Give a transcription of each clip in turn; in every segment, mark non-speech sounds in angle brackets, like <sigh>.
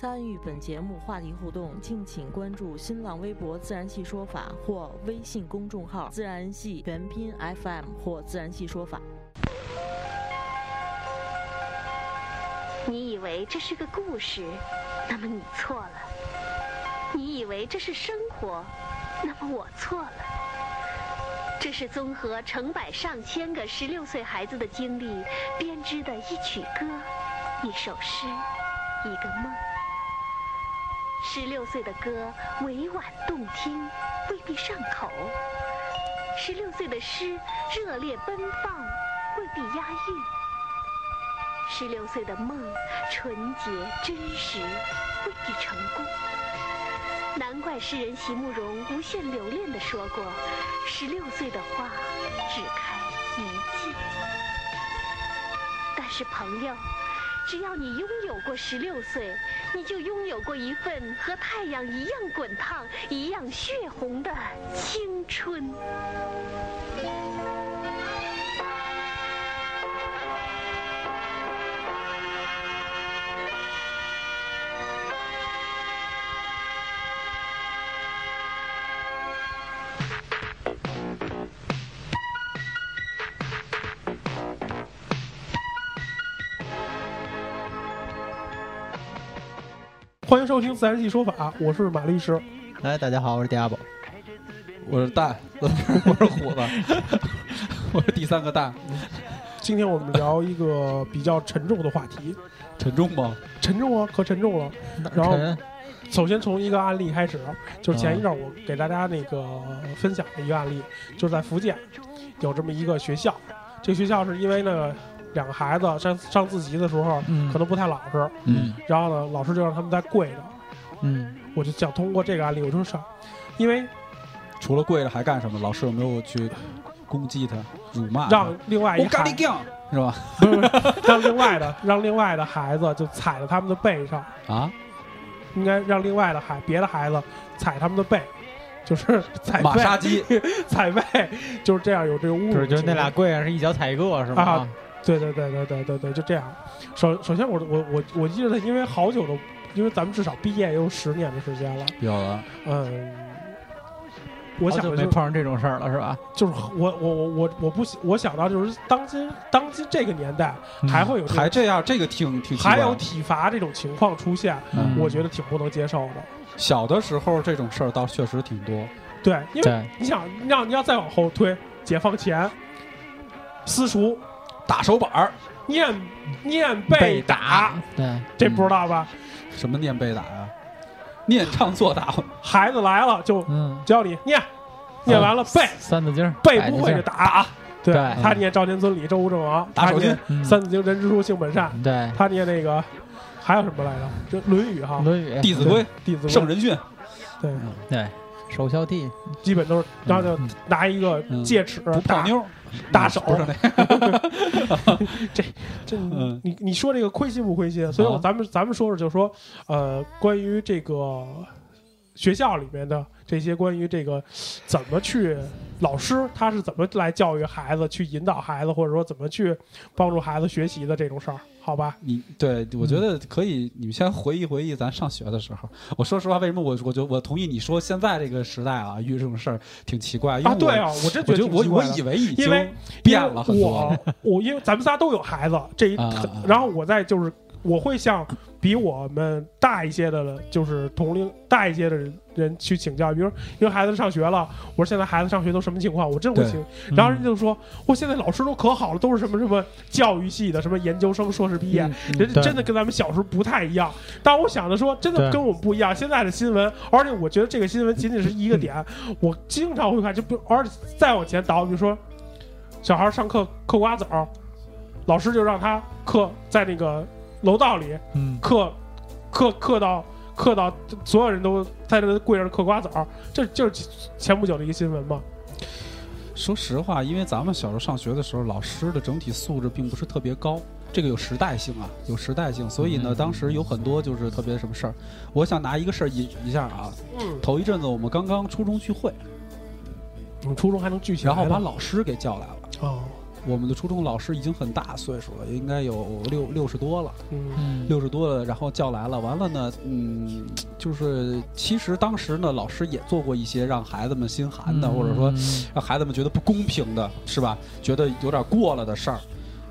参与本节目话题互动，敬请关注新浪微博“自然系说法”或微信公众号“自然系全拼 FM” 或“自然系说法”。你以为这是个故事，那么你错了；你以为这是生活，那么我错了。这是综合成百上千个十六岁孩子的经历编织的一曲歌、一首诗、一个梦。十六岁的歌委婉动听，未必上口；十六岁的诗热烈奔放，未必押韵。十六岁的梦，纯洁真实，未必成功。难怪诗人席慕容无限留恋地说过：“十六岁的花，只开一季。”但是朋友，只要你拥有过十六岁，你就拥有过一份和太阳一样滚烫、一样血红的青春。欢迎收听《自然系说法》，我是马律师。哎，大家好，我是迪亚宝，我是蛋，<laughs> 我是虎子，我是第三个蛋。今天我们聊一个比较沉重的话题，沉重吗？沉重啊，可沉重了。然后，首先从一个案例开始，就是前一阵我给大家那个分享的一个案例，就是在福建有这么一个学校，这个学校是因为那个。两个孩子上上自习的时候，可能不太老实，嗯，然后呢，老师就让他们在跪着，嗯，我就想通过这个案例，我就想，因为除了跪着还干什么？老师有没有去攻击他、辱骂？让另外一个是吧？不是，让另外的让另外的孩子就踩在他们的背上啊？应该让另外的孩别的孩子踩他们的背，就是踩马杀鸡 <laughs> 踩背，就是这样有这个侮辱，就是那俩跪上是一脚踩一个是吗？对对对对对对对，就这样。首首先，我我我我记得，因为好久都，因为咱们至少毕业也有十年的时间了。有了。嗯。我想没碰上这种事儿了，是吧？就是我我我我我不我想到就是当今当今这个年代还会有还这样，这个挺挺还有体罚这种情况出现，我觉得挺不能接受的。小的时候这种事儿倒确实挺多。对，因为你想，你要你要再往后推，解放前，私塾。打手板儿，念念被打，对，这不知道吧？什么念被打呀？念唱作打，孩子来了就教你念，念完了背。三字经，背不会就打。对他念赵钱孙李周吴郑王，打手念三字经人之初性本善。对，他念那个还有什么来着？这《论语》哈，《论语》《弟子规》《弟子规》《圣人训》。对。对，首孝悌，基本都是，然后就拿一个戒尺大妞。大手，<laughs> <laughs> 这这你你说这个亏心不亏心？所以咱们咱们说说，就是说，呃，关于这个学校里面的这些关于这个怎么去老师他是怎么来教育孩子，去引导孩子，或者说怎么去帮助孩子学习的这种事儿。好吧，你对我觉得可以，你们先回忆回忆咱上学的时候。我说实话，为什么我我觉我同意你说现在这个时代啊，遇这种事儿挺奇怪。啊，对啊，我真觉得我我以为已经变了很多。我我因为咱们仨都有孩子，这一然后我在就是我会向。比我们大一些的，就是同龄大一些的人人去请教，比如因为孩子上学了，我说现在孩子上学都什么情况，我真会请。然后人就说，我现在老师都可好了，都是什么什么教育系的，什么研究生、硕士毕业，人家真的跟咱们小时候不太一样。但我想着说，真的跟我们不一样。现在的新闻，而且我觉得这个新闻仅仅是一个点，我经常会看，就不而且再往前倒，比如说小孩上课嗑瓜子儿，老师就让他嗑在那个。楼道里嗯，嗑嗑嗑到嗑到所有人都在这跪着嗑瓜子儿，这就是前不久的一个新闻嘛。说实话，因为咱们小时候上学的时候，老师的整体素质并不是特别高，这个有时代性啊，有时代性，所以呢，嗯当时有很多就是特别什么事儿。我想拿一个事儿引一下啊，嗯，头一阵子我们刚刚初中聚会，我们初中还能聚起来呢，然后把老师给叫来了。哦，我们的初中老师已经很大岁数了，应该有六六十多了，嗯嗯六十多了，然后叫来了，完了呢，嗯，就是其实当时呢，老师也做过一些让孩子们心寒的，或者说嗯让孩子们觉得不公平的，是吧？觉得有点过了的事儿。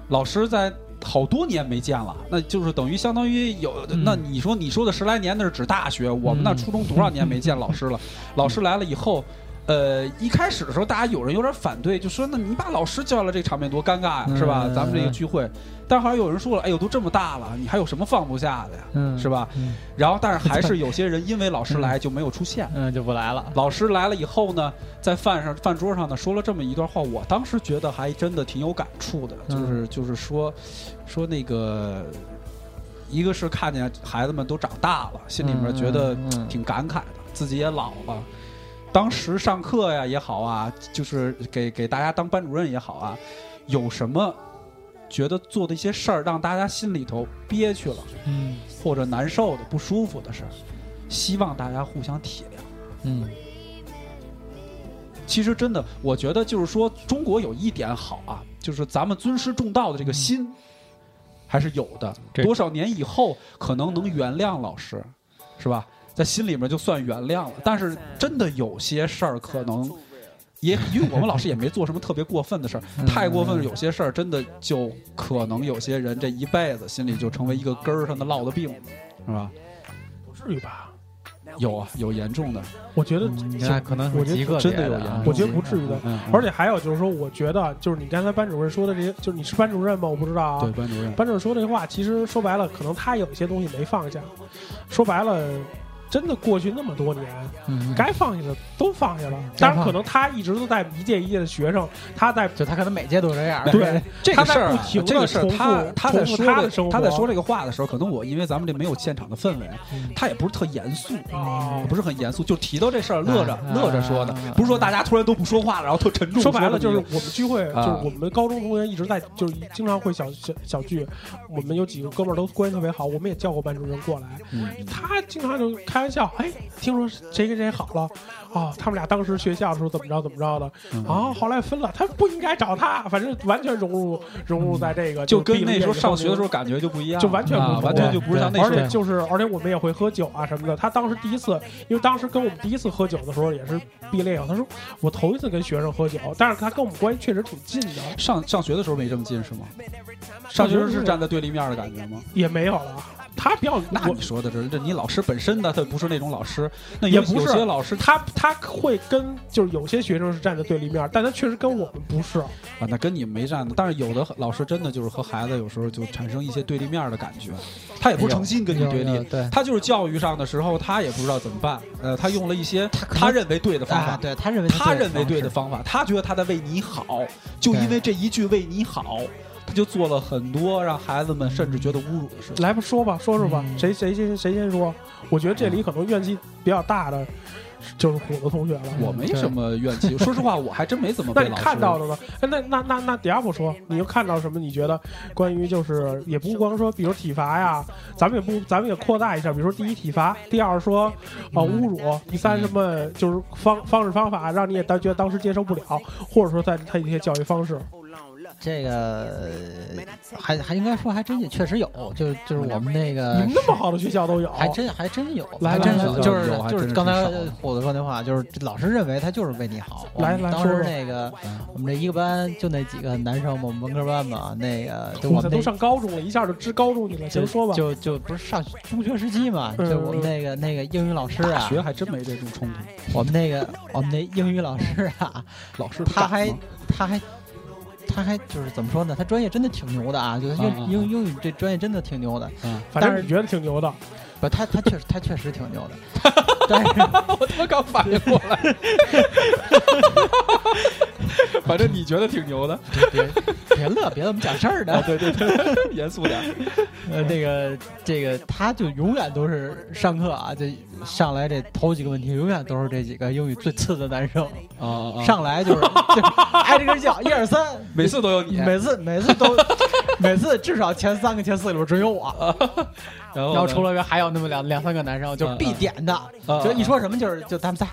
老师在好多年没见了，那就是等于相当于有，嗯那你说你说的十来年那是指大学，我们那嗯初中多少年没见老师了？<laughs> 老师来了以后。呃，一开始的时候，大家有人有点反对，就说：“那你把老师叫来，这场面多尴尬呀，嗯是吧？咱们这个聚会。”但好像有人说了：“哎呦，都这么大了，你还有什么放不下的呀？嗯是吧？”嗯然后，但是还是有些人因为老师来就没有出现。<laughs> 嗯，就不来了。老师来了以后呢，在饭上饭桌上呢说了这么一段话，我当时觉得还真的挺有感触的，就是就是说说那个，一个是看见孩子们都长大了，心里面觉得挺感慨的，自己也老了。当时上课呀也好啊，就是给给大家当班主任也好啊，有什么觉得做的一些事儿让大家心里头憋屈了，嗯或者难受的、不舒服的事儿，希望大家互相体谅。嗯其实真的，我觉得就是说，中国有一点好啊，就是咱们尊师重道的这个心还是有的。多少年以后，可能能原谅老师，是吧？在心里面就算原谅了。但是真的有些事儿，可能也因为我们老师也没做什么特别过分的事儿，嗯太过分，有些事儿真的就可能有些人这一辈子心里就成为一个根儿上的落的病，是吧？不至于吧？有啊，有严重的，我觉得你看可能我觉得是极个真的有严重我觉得不至于的。嗯，而且还有就是说，我觉得就是你刚才班主任说的这些，就是你是班主任吗？我不知道啊。对班主任，班主任说这话，其实说白了，可能他有一些东西没放下。说白了，真的过去那么多年，嗯，该放下的都放下了。当然，可能他一直都在一届一届的学生，他在就他可能每届都这样。对 <laughs> 这个事儿、这个事儿，他他在说他的生活他在说这个话的时候，可能我因为咱们这没有现场的氛围，嗯他也不是特严肃，哦不是很严肃，就提到这事儿乐着、啊乐着说的啊，不是说大家突然都不说话了，然后特沉重。说白了就是我们聚会，啊就是我们高中同学一直在，就是经常会小小小聚。我们有几个哥们儿都关系特别好，我们也叫过班主任过来。嗯他经常就开玩笑，哎，听说谁跟谁好了，啊，他们俩当时学校的时候怎么着怎么着的，嗯啊，后来分了，他不应该找他，反正完全融入融入在这个，就跟那时候上学的时候感觉就不一样，就完全不完全就不是像那时候而且就是，而且我们也会喝酒啊什么的。他当时第一次，因为当时跟我们第一次喝酒的时候也是毕业以后，他说我头一次跟学生喝酒，但是他跟我们关系确实挺近的，上上学的时候没这么近是吗？上学是站在对立面的感觉吗？也没有了。他比较，那你说的这这你老师本身的他不是那种老师，那有也不是有些老师他他会跟就是有些学生是站在对立面，但他确实跟我们不是。啊，那跟你们没站的，但是有的老师真的就是和孩子有时候就产生一些对立面的感觉，他也不诚心跟你对立，对他就是教育上的时候他也不知道怎么办，呃，他用了一些他认为对的方法，啊，对他认为他认为对的方方法，他觉得他在为你好，就因为这一句为你好，他就做了很多让孩子们甚至觉得侮辱的事情。来吧，说吧，说说吧，嗯谁谁先谁先说？我觉得这里可能怨气比较大的就是虎子同学了。我没什么怨气，说实话，我还真没怎么那你看到了吗？哎，那那那那迪亚不说，你又看到什么？你觉得关于就是也不光说，比如体罚呀，咱们也不，咱们也扩大一下，比如说第一体罚，第二说呃侮辱，第三什么就是方方式方法让你也当觉得当时接受不了，或者说在他一些教育方式，这个还还应该说还真也确实有，就就是我们那你个们那么好的学校都有，还真还真有，还真来来有就是就是刚才虎子说那话，就是老师认为他就是为你好。来我们当时来说说。那个我们这一个班就那几个男生嘛，我们文科班嘛，那个我们都上高中了，一下就知高中去了，就行说吧。就就不是上中学时期嘛，嗯就我们那个那个英语老师啊，学还真没这种冲突，我们那个我们那英语老师啊，老师他还他还他还就是怎么说呢？他专业真的挺牛的啊，就是英英英语这专业真的挺牛的。嗯，但是反正你觉得挺牛的，不，他他确实他确实挺牛的，<laughs> 但是我他妈刚反应过来，<laughs> <laughs> 反正你觉得挺牛的，别别乐，别这么讲事儿的。<laughs> 对对对，严肃点。<laughs> 呃，那个这个，他就永远都是上课啊，这上来这头几个问题，永远都是这几个英语最次的男生啊啊！上来就是就挨着个叫，一二三，每次都有你，每次每次都每次至少前三个前四个里边只有我，然后然后除了还有那么两两三个男生，就是必点的，就一说什么就是就他们仨。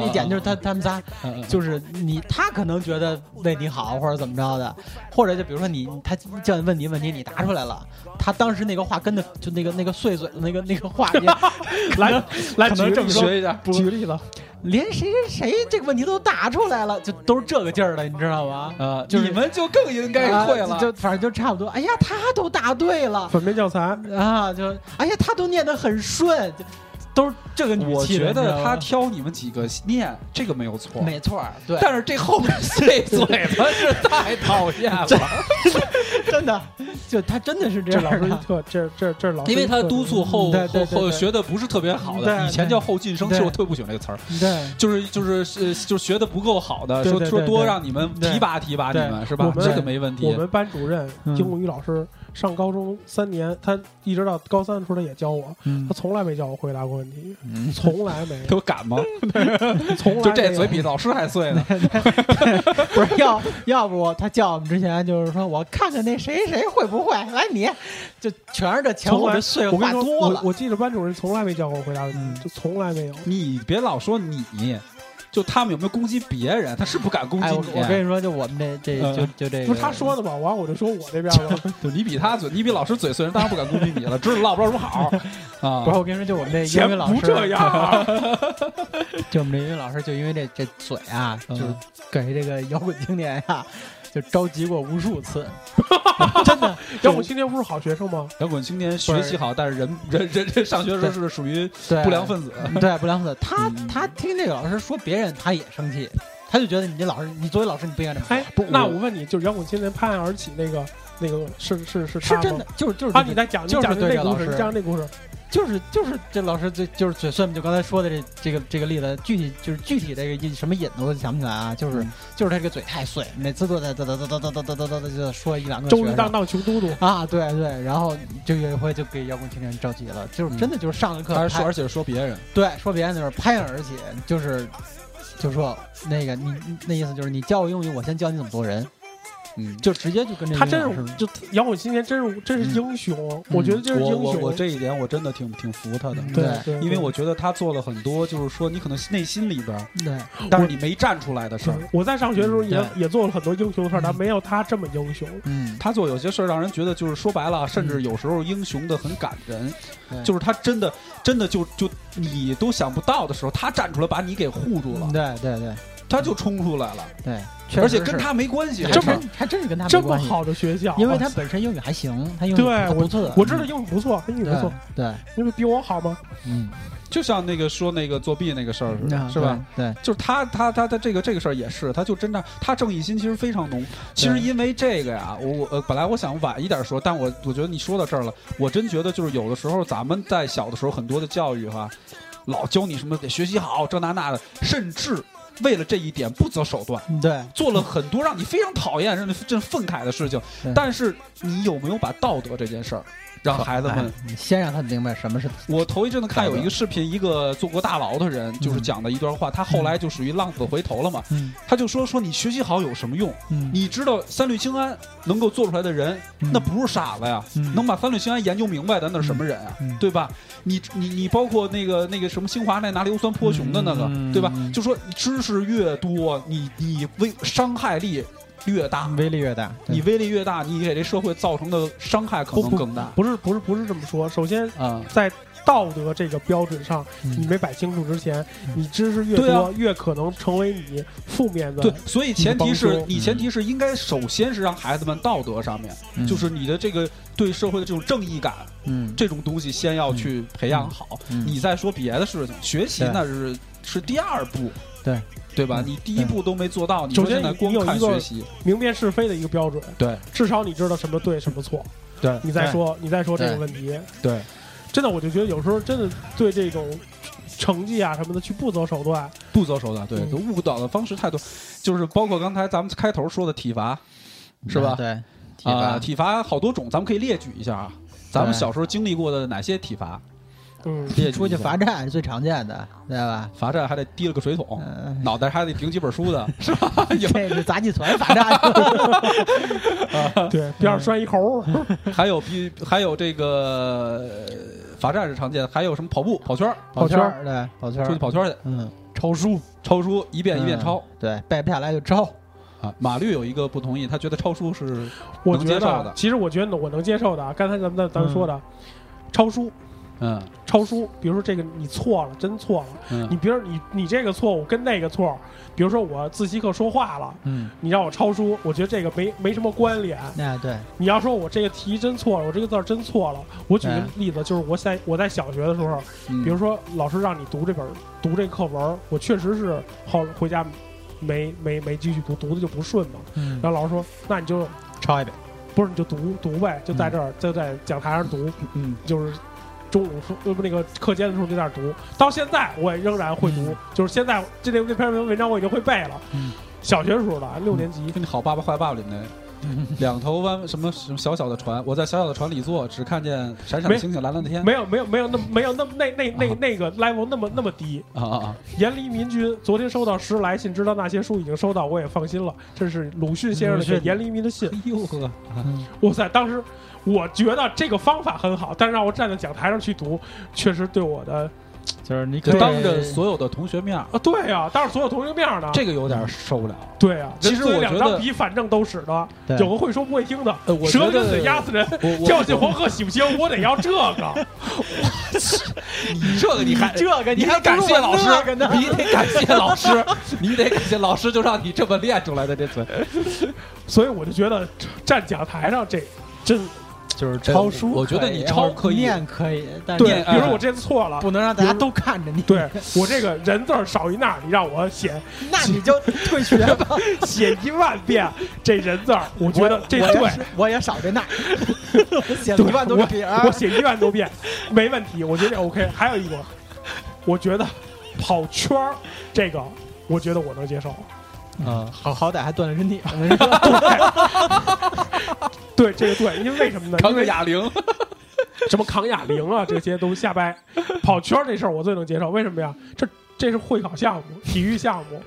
一点就是他他们仨，就是你他可能觉得为你好或者怎么着的，或者就比如说你他叫你问你问题你答出来了，他当时那个话跟的就那个那个碎嘴的那个那个话，<laughs> 来来可能这么学一下，举个例子，连谁谁谁这个问题都答出来了，就都是这个劲儿的，你知道吗？你们就更应该会了，就反正就差不多。哎呀，他都答对了，反面教材啊，就哎呀，他都念得很顺。都是这个我觉得他挑你们几个念这个没有错，没错，对。但是这后面碎嘴巴是太讨厌了，<laughs> 真的，就他真的是这样。老师特这这这老师，因为他督促后后后学的不是特别好的，以前叫后进生，其实我特别不喜欢这个词儿。对，就是就是是就是学的不够好的，说说多让你们提拔提拔你们是吧？这个没问题。我们班主任英语老师。上高中三年，他一直到高三的时候，他也教我，他从来没叫我回答过问题，从来没。<laughs> 有敢吗？<laughs> 从来 <laughs> 就这嘴比老师还碎呢。不是要要不他叫我们之前就是说我看看那谁谁会不会来，你就全是这前后的碎话多了。我记得班主任从来没叫过我回答问题，就从来没有。你别老说你。就他们有没有攻击别人？他是不敢攻击你。我跟你说，就我们这这就就这，不是他说的吗？完我就说我这边了。就 <laughs> 你比他嘴，你比老师嘴碎，人当然不敢攻击你了。知道唠不着什么好啊？<laughs> 不是我跟你说，就我们这英语老师 <laughs> 不这样。就我们这英语老师，就因为这这嘴啊，就给这个摇滚青年呀。就着急过无数次，<laughs> 真的。摇滚青年不是好学生吗？摇滚青年学习好，但是人人人人上学时候是属于不良分子。对不良分子，他他听这个老师说别人，他也生气，他就觉得你这老师，你作为老师，你不应该这么。哎，不，那我问你，就是摇滚青年拍案而起那个那个是是是是真的，就是就是啊，你在讲，就是讲这故事，你讲那故事。就是就是这老师最就是嘴碎嘛，就刚才说的这这个这个例子，具体就是具体这个引什么引子我想不起来啊，就是就是他这个嘴太碎，每次都在哒哒哒哒哒哒哒哒哒哒就说一两个。周瑜当当穷嘟嘟啊，对对，然后就有一回就给摇滚青年着急了，就是真的就是上了课，说而且说别人，对，说别人的时候拍案而起，就是就说那个你那意思就是你教我英语，我先教你怎么做人。嗯，就直接就跟这他真是就摇滚青年真是真是英雄，我觉得这是英雄。我我这一点我真的挺挺服他的，对，因为我觉得他做了很多，就是说你可能内心里边对，但是你没站出来的事儿。我在上学的时候也也做了很多英雄的事儿，但没有他这么英雄。嗯，他做有些事儿让人觉得就是说白了，甚至有时候英雄的很感人，就是他真的真的就就你都想不到的时候，他站出来把你给护住了。对对对。他就冲出来了，对，而且跟他没关系，这么还真是跟他这么好的学校，因为他本身英语还行，他英语不错，我知道英语不错，英语不错，对，因为比我好吗？嗯，就像那个说那个作弊那个事儿似的，是吧？对，就是他他他他这个这个事儿也是，他就真的他正义心其实非常浓。其实因为这个呀，我我呃本来我想晚一点说，但我我觉得你说到这儿了，我真觉得就是有的时候咱们在小的时候很多的教育哈，老教你什么得学习好这那那的，甚至。为了这一点不择手段，对，做了很多让你非常讨厌、让你真愤慨的事情。但是你有没有把道德这件事儿？让孩子们先让他明白什么是。我头一阵子看有一个视频，一个坐过大牢的人，就是讲的一段话。他后来就属于浪子回头了嘛。他就说：“说你学习好有什么用？你知道三氯氰胺能够做出来的人，那不是傻子呀。能把三氯氰胺研究明白的，那是什么人啊？对吧？你你你包括那个那个什么清华那拿硫酸泼熊的那个，对吧？就说知识越多，你你危伤害力。”越大，威力越大。你威力越大，你给这社会造成的伤害可能更大。不是，不是，不是这么说。首先，啊，在道德这个标准上，你没摆清楚之前，你知识越多，越可能成为你负面的。对，所以前提是你前提是应该首先是让孩子们道德上面，就是你的这个对社会的这种正义感，嗯，这种东西先要去培养好。你再说别的事情，学习那是是第二步。对。对吧？你第一步都没做到，首先你光看学习，明辨是非的一个标准。对，至少你知道什么对，什么错。对，你再说，你再说这个问题。对，真的，我就觉得有时候真的对这种成绩啊什么的去不择手段，不择手段，对，误导的方式太多，就是包括刚才咱们开头说的体罚，是吧？对，啊，体罚好多种，咱们可以列举一下啊，咱们小时候经历过的哪些体罚？嗯，出去罚站是最常见的，对吧？罚站还得提了个水桶，脑袋还得顶几本书的，<laughs> 是吧？这是杂技团罚站，<laughs> 对，边上拴一猴。<laughs> 还有比还有这个罚站是常见的，还有什么跑步跑圈跑圈对，跑圈出去跑圈去，嗯，抄书抄书一遍一遍抄，对，背不下来就抄。啊，马律有一个不同意，他觉得抄书是我接受的。其实我觉得我能接受的，刚才咱们咱们说的抄书。嗯，抄书，比如说这个你错了，真错了。嗯，你比如你你这个错误跟那个错，比如说我自习课说话了，嗯，你让我抄书，我觉得这个没没什么关联。那，对。你要说我这个题真错了，我这个字真错了，我举个例子，就是我在我在小学的时候，比如说老师让你读这本读这课文，我确实是后回家没没没继续读，读的就不顺嘛。嗯。然后老师说，那你就抄一遍，不是你就读读呗，就在这儿就在讲台上读，嗯，就是。中午说呃不那个课间的时候就在那读，到现在我也仍然会读，就是现在这这这篇文文章我已经会背了。小学时候的六年级，跟你好爸爸坏爸爸里面，<laughs> 两头弯什么什么小小的船，我在小小的船里坐，只看见闪闪的星星蓝蓝的天。没有没有没有那没有那那那那那个 level 那么那么低啊啊啊！严离民君昨天收到十来信，知道那些书已经收到，我也放心了。这是鲁迅先生的严离民的信。哎呦呵，哇塞！当时。我觉得这个方法很好，但是让我站在讲台上去读，确实对我的，就是你可当着所有的同学面啊，对呀，当着所有同学面呢，这个有点受不了。对呀，其实我两张皮反正都使的，有个会说不会听的，舌根子压死人，跳进黄河洗不清，我得要这个。<laughs> 你这个你还这个你还感谢老师，你得感谢老师，你得感谢老师，就让你这么练出来的这嘴。所以我就觉得站讲台上这真。就是抄书，我觉得你抄可以念可以，但对，比如说我这次错了，不能让大家都看着你。<laughs> 对我这个人字少一捺，你让我写，<laughs> 那你就退学吧。<laughs> 写一万遍这人字我觉得这对，我也少这捺，写一万多遍，我写一万多遍没问题，我觉得 OK。还有一个，我觉得跑圈儿这个，我觉得我能接受。嗯，好好歹还锻炼身体。<laughs> 对，这个对，因为为什么呢？扛个哑铃，<laughs> 什么扛哑铃啊，这些都瞎掰。跑圈这事儿我最能接受，为什么呀？这这是会考项目，体育项目，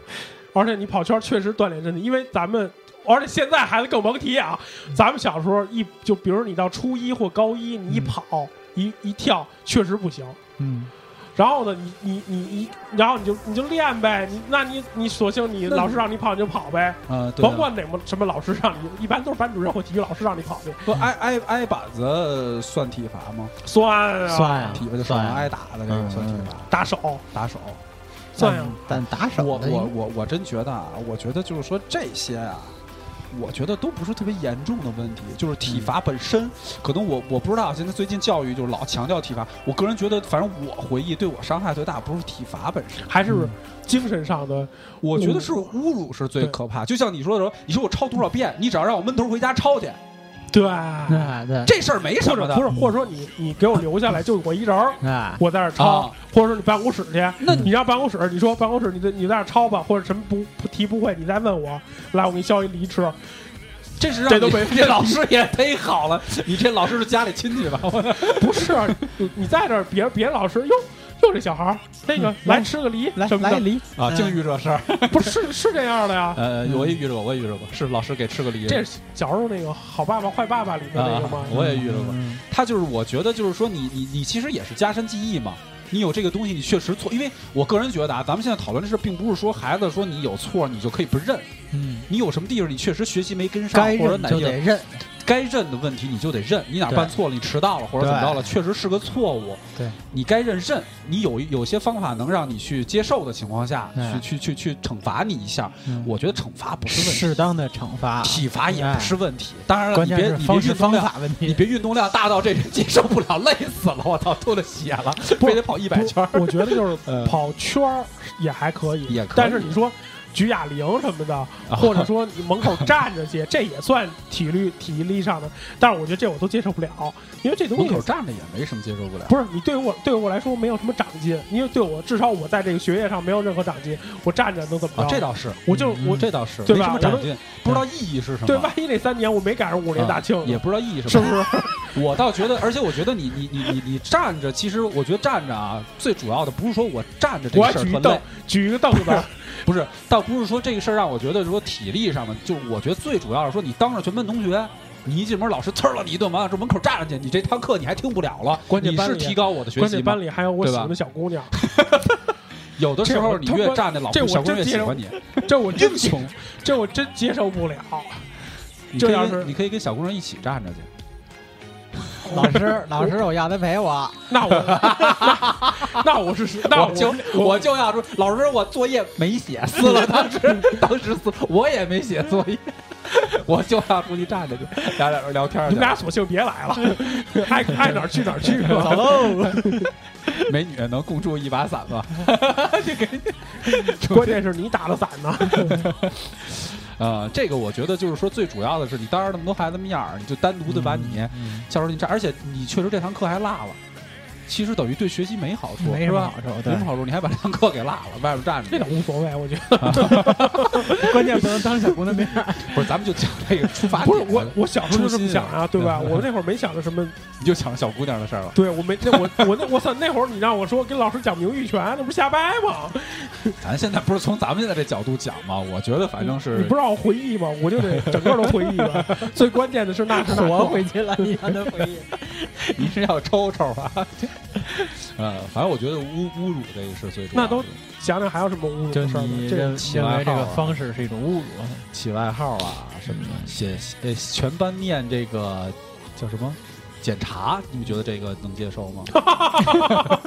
而且你跑圈确实锻炼身体。因为咱们，而且现在孩子更甭提啊。咱们小时候一就，比如你到初一或高一，你一跑一一跳，确实不行。嗯。然后呢，你你你你，然后你就你就练呗，你那你你索性你老师让你跑你就跑呗，啊，甭管哪么什么老师让你，一般都是班主任或体育老师让你跑的。不挨挨挨板子算体罚吗？算啊，算啊，体罚就算挨打的这个算体罚，打手。打手，算呀，但打手，我我我我真觉得啊，我觉得就是说这些啊。我觉得都不是特别严重的问题，就是体罚本身，可能我我不知道。现在最近教育就是老强调体罚，我个人觉得，反正我回忆对我伤害最大不是体罚本身，还是精神上的。我觉得是侮辱是最可怕。就像你说的时候，你说我抄多少遍，你只要让我闷头回家抄去。对对，这事儿没什么的，不是，或者说你你给我留下来，就我一人儿，我在这抄，或者说你办公室去，那你让办公室，你说办公室，你你在那抄吧，或者什么不不题不会，你再问我，来，我给你削一梨吃。这是这都没这老师也忒好了，你这老师是家里亲戚吧？<laughs> 不是，你在这儿，别别老师哟。<laughs> 就这小孩儿，那个来吃个梨，来来梨啊，净遇这事儿，<laughs> 不是是这样的呀？呃，我也遇着过，我也遇着过，是老师给吃个梨。这是小时候那个好爸爸坏爸爸里面那个吗？我也遇着过。他就是，我觉得就是说，你你你其实也是加深记忆嘛。你有这个东西，你确实错。因为我个人觉得啊，咱们现在讨论的事，并不是说孩子说你有错，你就可以不认。嗯，你有什么地方你确实学习没跟上，或者哪就得认。该认的问题你就得认，你哪办错了，你迟到了或者怎么着了，确实是个错误。对，你该认认。你有有些方法能让你去接受的情况下去去去去惩罚你一下。我觉得惩罚不是问题，适当的惩罚，体罚也不是问题。当然了，你别你别方法问题，你别运动量大到这人接受不了，累死了，我操，吐了血了，非得跑一百圈。我觉得就是 <laughs> 跑圈儿也还可以，也可以。但是你说。举哑铃什么的，或者说你门口站着去，<laughs> 这也算体力体力上的。但是我觉得这我都接受不了，因为这东西门口站着也没什么接受不了。不是你对我对我来说没有什么长进，因为对我至少我在这个学业上没有任何长进，我站着能怎么着？这倒是，我就我这倒是对吧？什么长进？不知道意义是什么？对，万一那三年我没赶上五年大庆，也不知道意义是不是？我倒觉得，而且我觉得你你你你你站着，其实我觉得站着啊，最主要的不是说我站着这事儿举一个凳子，不是，倒不是说这个事儿让我觉得说体力上面，就我觉得最主要是说你当着全班同学，你一进门老师呲了你一顿，完了这门口站着去，你这堂课你还听不了了。关键是提高我的学习关键班里还有我喜欢的小姑娘。<laughs> 有的时候你越站那老小姑娘越喜欢你，这我英雄，这我真接受不了。<laughs> 这要是你可以跟小姑娘一起站着去。老师，老师，我要他陪我。<laughs> 那我，那我是，那我就我就要说，老师，我作业没写，撕了。当时，当时撕，我也没写作业，我就要出去站着去，俩俩聊天。你们俩索性别来了，爱爱哪去哪去，<laughs> 走喽。<laughs> 美女能共住一把伞吗？关键是你打了伞呢。呃，这个我觉得就是说，最主要的是你当着那么多孩子面儿，你就单独的把你教出去站，而且你确实这堂课还落了。其实等于对学习没好处，没什么好处，没什么好处。你还把这堂课给落了，外边站着，这倒无所谓，我觉得。关键不能当小姑娘面。不是，咱们就讲这个出发点。不是我，我小时候就这么想啊，对吧？我那会儿没想着什么，你就想小姑娘的事儿了。对，我没那我我那我操，那会儿你让我说跟老师讲名誉权，那不是瞎掰吗？咱现在不是从咱们现在这角度讲吗？我觉得反正是你不让我回忆吗？我就得整个都回忆了。<laughs> 最关键的是那是我回去了，你让他回忆。<laughs> 你是要抽抽啊？<laughs> 呃，反正我觉得侮侮辱这个是最重要的。那都想想还有什么侮辱的事儿吗？这起外这个方式是一种侮辱，起外号啊什么的，写呃全班念这个叫什么检查，你们觉得这个能接受吗？<laughs>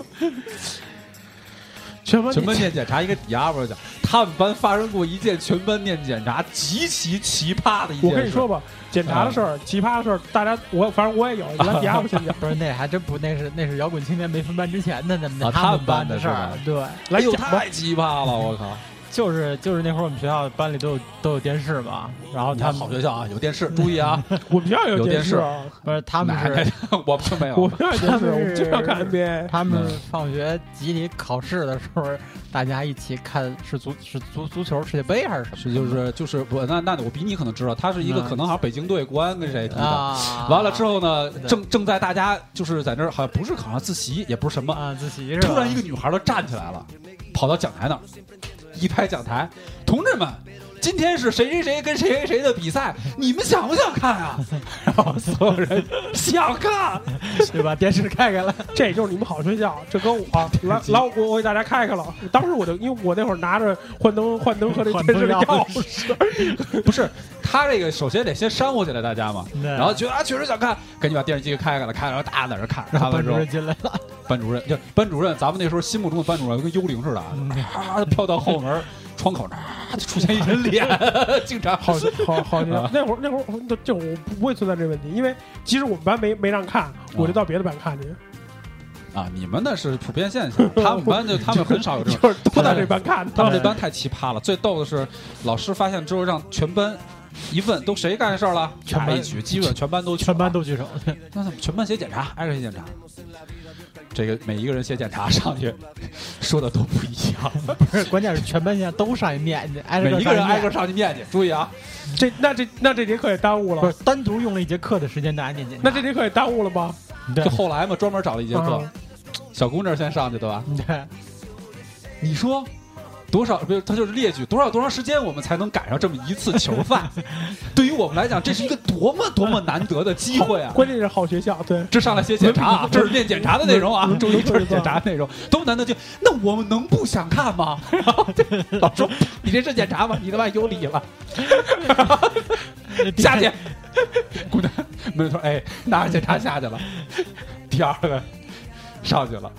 全班全班念检查，一个抵押不是讲，他们班发生过一件全班念检查极其奇葩的一件。我跟你说吧，检查的事儿，奇葩的事儿，大家我反正我也有。咱抵押不先讲，不是那还真不，那是那是摇滚青年没分班之前的那么他们班的事儿。对，来又太奇葩了，我靠。就是就是那会儿我们学校班里都有都有电视嘛，然后他们好学校啊有电视，注意啊，<laughs> 我们学校有电视，不是他们是，<laughs> 我们没有，我们学校电视，经常看 NBA。他们放学集体考试的时候，大家一起看是足是足足球世界杯还是什么？是就是就是我那那我比你可能知道，他是一个可能好像北京队国安跟谁踢的，完了之后呢，正正在大家就是在那儿好像不是考上自习也不是什么啊自习，突然一个女孩都站起来了，跑到讲台那儿。一拍讲台，同志们，今天是谁谁谁跟谁谁谁的比赛，你们想不想看啊？然后所有人想看，<laughs> 对吧？电视开开了，这 <laughs> 就是你们好睡觉。这跟我来来，我我给大家开开了。当时我就因为我那会儿拿着幻灯幻灯和这电视的钥匙，<laughs> 不是他这个首先得先煽乎起来大家嘛，然后觉得啊确实想看，赶紧把电视机开开了，开了大家在那看。然后班主任进来了。班主任就班主任，咱们那时候心目中的班主任跟幽灵似的，啪飘到后门窗口那儿，就出现一人脸，经常好好好那会儿那会儿就我不会存在这个问题，因为即使我们班没没让看，我就到别的班看去。啊，你们那是普遍现象，他们班就他们很少有这种，<laughs> 就是都在这班看。他们这班太奇葩了，最逗的是老师发现之后让全班。一问都谁干事儿了？全班一举，基本全班都全班都举手。<laughs> 那怎么全班写检查，挨个写检查？这个每一个人写检查上去，<laughs> 说的都不一样。<laughs> 不是，关键是全班现在都上去念去，<laughs> 每一个人挨个上去念去。注意啊，这那这那这节课也耽误了。不是，单独用了一节课的时间大家念检。那这节课也耽误了吗？就后来嘛，专门找了一节课，小姑娘先上去对吧？对。你说。多少？不是，他就是列举多少多长时间，我们才能赶上这么一次囚犯？<laughs> 对于我们来讲，这是一个多么多么难得的机会啊！关键是好学校，对，这上来写检查，这是练检查的内容啊，周一这是检查内容，多么难得就那我们能不想看吗？<laughs> 老师，你这是检查吗？你他妈有理了！<laughs> 下去，姑娘，没错，哎，拿着检查下去了。第二个上去了。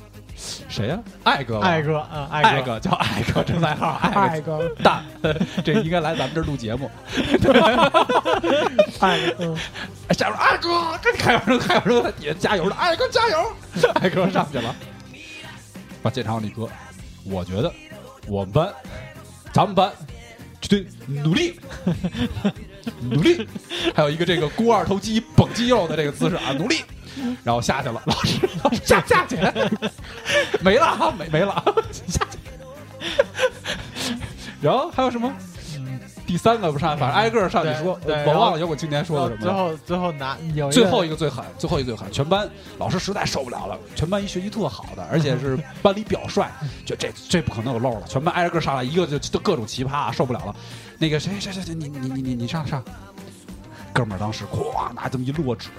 谁呀？艾哥，艾哥，嗯，艾哥叫艾哥，正在号艾哥大，<laughs> 这应该来咱们这儿录节目。<laughs> 艾哥，加油，爱哥！这开玩笑，开玩笑，在底下加油了，艾哥加油！艾哥上去了，把检查完，李哥，我觉得我们班，咱们班对，努力，努力，还有一个这个肱二头肌绷肌肉的这个姿势啊，努力，然后下去了，老师，老师下下去，没了哈，没没了，下去，然后还有什么？第三个不上，反正挨个上去说，我忘了有我今年说的什么。最后最后拿有最后一个最狠，最后一个最狠，全班老师实在受不了了，全班一学习特好的，而且是 <laughs> 班里表率，就这这不可能有漏了，全班挨着个上来，一个就就各种奇葩，受不了了。那个谁谁谁谁，你你你你你上上，哥们儿当时咵拿这么一摞纸，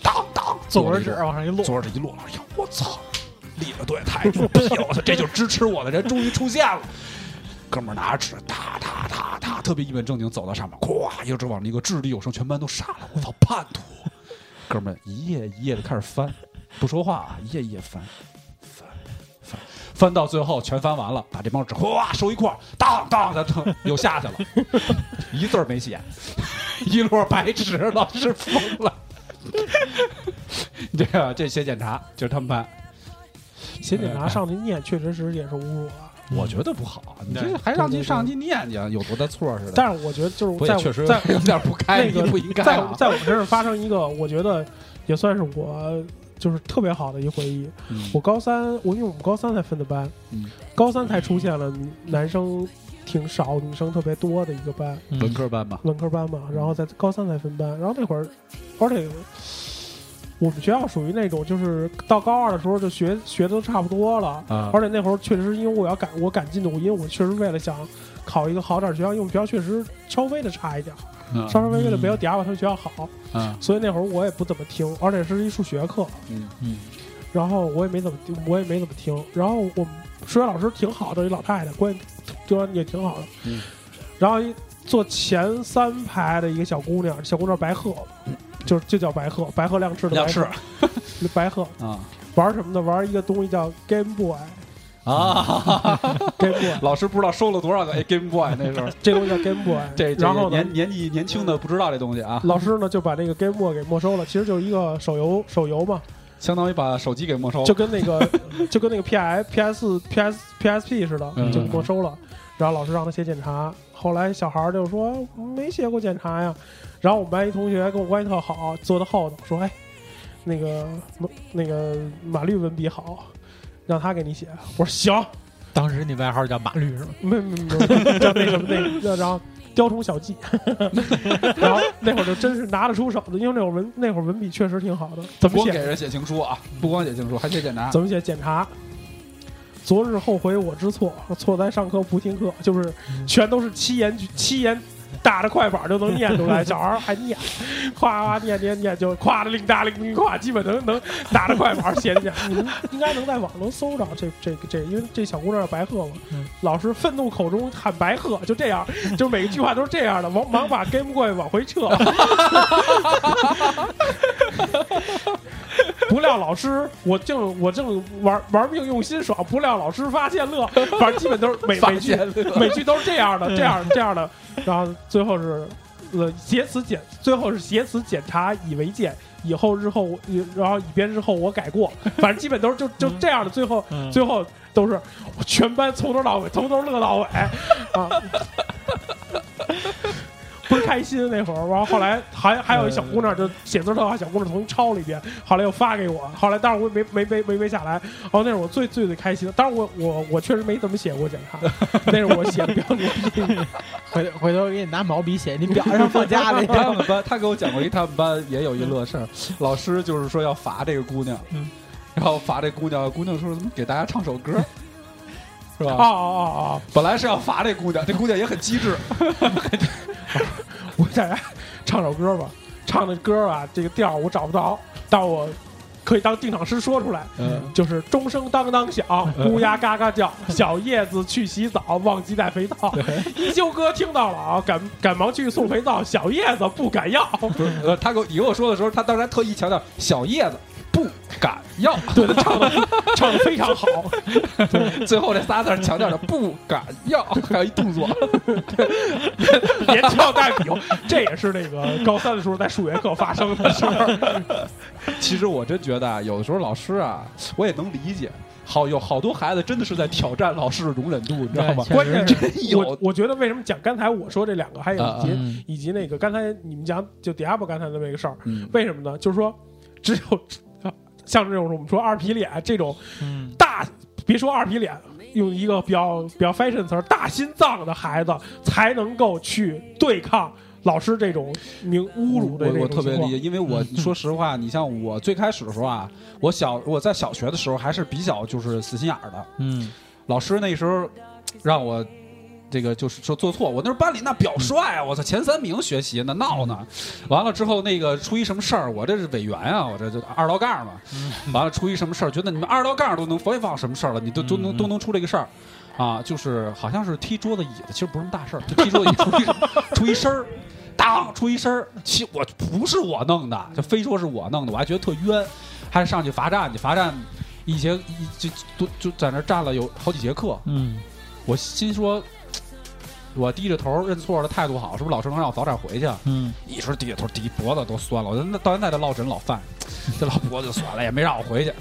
当当作文纸往上一摞，作文纸一摞，哎呀我操，立了队太牛逼了，我操，这就支持我的人终于出现了。哥们儿拿着纸，哒哒哒哒，特别一本正经走到上面，咵，一直往那个掷地有声，全班都傻了。我操，叛徒！哥们儿一页一页的开始翻，不说话啊，一页一页翻，翻翻翻到最后全翻完了，把这帮纸哗收一块儿，当当的又下去了，<laughs> 一字没写，<laughs> 一摞白纸，老师疯了。<laughs> 这个这写检查就是他们班写检查上去念，确实是也是侮辱啊。我觉得不好，你这还让去上去念去，有多大错似的？但是我觉得就是在确实在有点不开，那个不应该。在在我们身上发生一个，我觉得也算是我就是特别好的一回忆。我高三，我因为我们高三才分的班，高三才出现了男生挺少，女生特别多的一个班，文科班吧，文科班嘛。然后在高三才分班，然后那会儿，而且。我们学校属于那种，就是到高二的时候就学学的都差不多了，而且那会儿确实因为我要赶我赶进度，因为我确实为了想考一个好点儿学校，因为我们学校确实稍微的差一点，稍稍微微的没有迪亚瓦特学校好，所以那会儿我也不怎么听，而且是一数学课，嗯嗯，然后我也没怎么我也没怎么听，然后我们数学老师挺好的，一老太太，关系就也挺好的，嗯，然后坐前三排的一个小姑娘，小姑娘白鹤。就就叫白鹤，白鹤亮翅的亮翅，白鹤。啊，玩什么呢？玩一个东西叫 Game Boy 啊，<laughs> Game Boy。老师不知道收了多少个 Game Boy 那时候，<laughs> 这东西叫 Game Boy。这然后年年纪年轻的不知道这东西啊。老师呢就把那个 Game Boy 给没收了，其实就是一个手游，手游嘛，相当于把手机给没收了，就跟那个就跟那个 P I P S P S P S P 似的，就没收了。然后老师让他写检查，后来小孩就说没写过检查呀。然后我们班一同学跟我关系特好，坐在后头说：“哎，那个那个马律文笔好，让他给你写。”我说：“行。”当时你外号叫马律是吗？没没没，叫那什么那然后雕虫小技。<laughs> 然后那会儿就真是拿得出手的，因为那会儿文那会儿文笔确实挺好的。怎么写？给人写情书啊？不光写情书，还写检查。怎么写？检查。昨日后悔我知错，错在上课不听课，就是全都是七言七言。打着快板就能念出来，小孩还念，<laughs> 夸夸念念念，就夸的铃哒铃铃夸，基本能能打着快板写的。<laughs> 你们应该能在网能搜着这这个这，因为这小姑娘叫白鹤嘛。老师愤怒口中喊白鹤，就这样，<laughs> 就每一句话都是这样的，忙忙把 Game Boy 往回撤。不料老师，我正我正玩玩命用心爽，不料老师发现乐，反正基本都是每每句每句都是这样的，这样这样的，然后最后是呃写词检，最后是写词检查以为鉴，以后日后然后以便日后我改过，反正基本都是就就这样的，最后最后都是全班从头到尾从头乐到尾啊。<laughs> 不是开心那会儿，完后来还还有一小姑娘就写字特好，小姑娘重新抄了一遍，后来又发给我，后来当然我没没没没没下来，哦，那是我最最最开心的，当然我我我确实没怎么写过检查，<laughs> 那是我写的比较牛逼，<laughs> 回回头给你拿毛笔写，你表上放假里。<laughs> 他们班他给我讲过一，他们班也有一乐事儿，老师就是说要罚这个姑娘，然后罚这姑娘，姑娘说怎么给大家唱首歌，是吧？哦哦哦，本来是要罚这姑娘，这姑娘也很机智。我大家唱首歌吧，唱的歌啊，这个调我找不着，但我可以当定场诗说出来。嗯，就是钟声当当响，乌鸦嘎嘎叫，小叶子去洗澡，忘记带肥皂。一休哥听到了啊，赶赶忙去送肥皂，小叶子不敢要。呃，他给我你跟我说的时候，他当时还特意强调小叶子。不敢要，对他唱的唱的非常好。最后这仨字强调的不敢要，<laughs> 还有一动作，连跳带比划，这也是那个高三的时候在数学课发生的事儿。其实我真觉得啊，有的时候老师啊，我也能理解，好有好多孩子真的是在挑战老师的容忍度，你知道吗？关键真有我我觉得为什么讲刚才我说这两个，还有以及、嗯以及那个刚才你们讲就 Diablo 刚才的那个事儿，嗯为什么呢？就是说只有像这种我们说二皮脸这种嗯。大，别说二皮脸。用一个比较比较 fashion 词儿，大心脏的孩子才能够去对抗老师这种名侮辱的这我我特别理解，因为我 <laughs> 说实话，你像我最开始的时候啊，我小我在小学的时候还是比较就是死心眼儿的，嗯。老师那时候让我这个就是说做错，我那时候班里那表率啊，我操前三名学习呢闹呢，完了之后那个出一什么事儿，我这是委员啊，我这就二道杠嘛，完了出一什么事儿，觉得你们二道杠都能防一防什么事儿了，你都都能都能出这个事儿。啊，就是好像是踢桌子椅子，其实不是什么大事儿，就踢桌子椅子出一出一声儿，当出一声儿，其我不是我弄的，就非说是我弄的，我还觉得特冤，还上去罚站去，罚站一节一就就就在那站了有好几节课，嗯。我心说，我低着头认错的态度好，是不是老师能让我早点回去？嗯一说低着头，低脖子都酸了，我那到现在这落枕老犯，这老脖子就酸了，也没让我回去。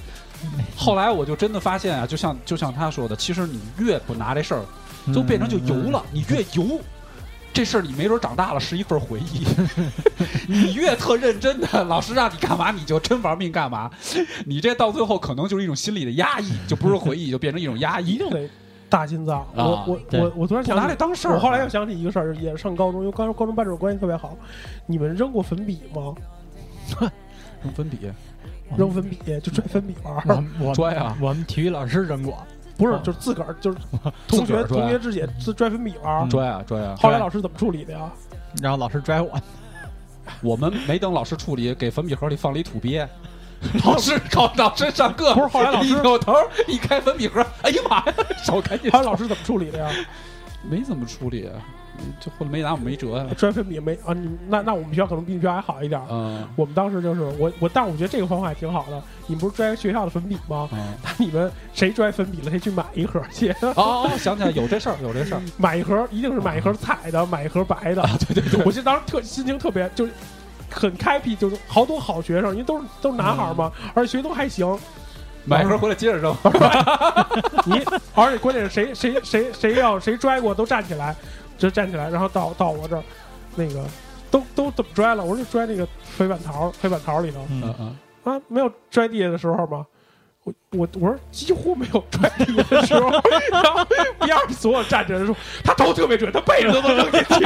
后来我就真的发现啊，就像就像他说的，其实你越不拿这事儿，就变成就油了，你越油。这事儿你没准长大了是一份回忆，<laughs> 你越特认真的，老师让你干嘛你就真玩命干嘛，你这到最后可能就是一种心理的压抑，就不是回忆，就变成一种压抑。一定得大心脏。啊我我对我我突然想起拿来当事儿我后来又想起一个事儿，也是上高中，因为高高中班主任关系特别好。你们扔过粉笔吗？扔粉笔 <laughs> 扔粉笔就拽粉笔玩我儿，我拽啊我们体育老师扔过，不是哦就是自个儿就是 <laughs> 同学自个儿拽同学之间自拽粉笔玩儿。拽啊拽啊！后来老师怎么处理的呀？然后老师拽我，<laughs> 我们没等老师处理，给粉笔盒里放了一土鳖。<laughs> 老师考老师上课，不是后来老师一扭头一开粉笔盒，哎呀妈呀，手赶紧后来老师怎么处理的呀？<laughs> 没怎么处理，就后来没拿我没辙呀。摔粉笔没啊？你那那我们学校可能比你学校还好一点儿。嗯我们当时就是我我，但我觉得这个方法也挺好的。你们不是摔学校的粉笔吗？嗯，那你们谁摔粉笔了，谁去买一盒去。<laughs> 哦，想起来有这事儿，有这事儿。买一盒一定是买一盒彩的，买一盒白的。对对对，我记得当时特心情特别就是很开辟，就是好多好学生，因为都是都是男孩嘛，而且学习都还行。买一盒回来接着扔。<laughs> 你而且关键是谁谁谁谁要谁拽过都站起来，就站起来，然后到到我这儿，那个都都怎么拽了？我说就拽那个黑板桃黑板桃里头嗯嗯嗯，啊，没有拽地下的时候吗？我我我说几乎没有拽地下的时候，然后第二所有站着的时候他头特别准，他背着都能扔进去，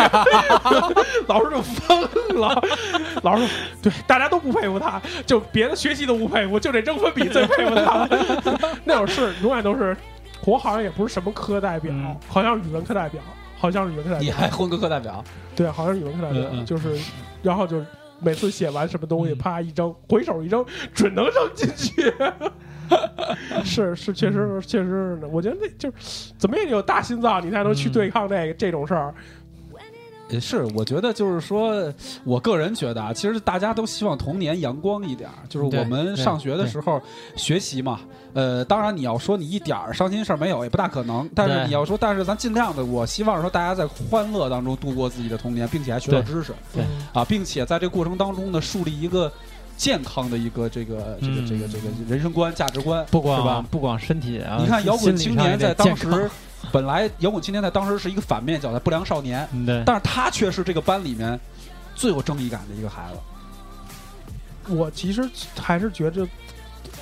<laughs> 老师就疯了。老师说对，大家都不佩服他，就别的学习都不佩服，就这扔粉笔最佩服他。<laughs> 那会儿是永远都是，我好像也不是什么科代表，嗯好像是语文课代表，好像是语文课代表，你还混个课代表？对，好像是语文课代表，嗯嗯就是然后就每次写完什么东西，嗯啪一扔，回手一扔，准能扔进去。<laughs> 是是，确实确实是的。我觉得那就是怎么也得有大心脏，你才能去嗯对抗这个、这种事儿。也是，我觉得就是说，我个人觉得啊，其实大家都希望童年阳光一点儿。就是我们上学的时候学习嘛，呃，当然你要说你一点儿伤心事儿没有，也不大可能。但是你要说，但是咱尽量的，我希望说大家在欢乐当中度过自己的童年，并且还学到知识对啊，并且在这个过程当中呢，树立一个健康的一个这个这个这个这个人生观、价值观，不光是吧？不光身体啊，你看摇滚青年在当时，本来摇滚青年在当时是一个反面角色，不良少年，对，但是他却是这个班里面最有正义感的一个孩子。我其实还是觉得，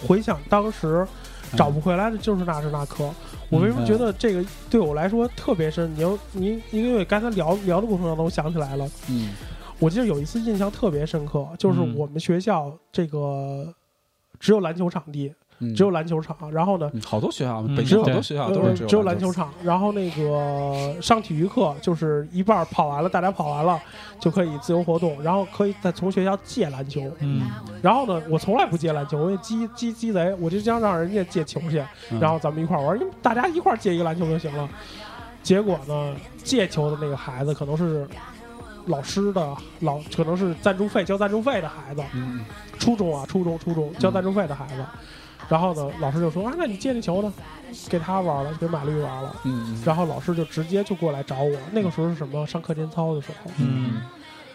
回想当时找不回来的就是那时那刻。我为什么觉得这个对我来说特别深？你要您因为刚才聊聊的过程当中，我想起来了。嗯我记得有一次印象特别深刻，就是嗯我们学校这个只有篮球场地，嗯，只有篮球场。然后呢，嗯好多学校，嗯北京好多学校都呃是只有篮篮球场。然后那个上体育课，就是一半儿跑完了，大家跑完了就可以自由活动，然后可以再从学校借篮球。嗯，然后呢，我从来不借篮球，我也鸡鸡鸡贼，我就想让人家借球去，嗯然后咱们一块儿玩，因为大家一块儿借一个篮球就行了。结果呢，借球的那个孩子可能是老师的老，可能是赞助费交赞助费的孩子，嗯初中啊，初中初中交赞助费的孩子。然后呢，老师就说啊，那你借这球呢，给他玩了，给马律玩了。嗯然后老师就直接就过来找我，那个时候是什么？上课间操的时候。嗯，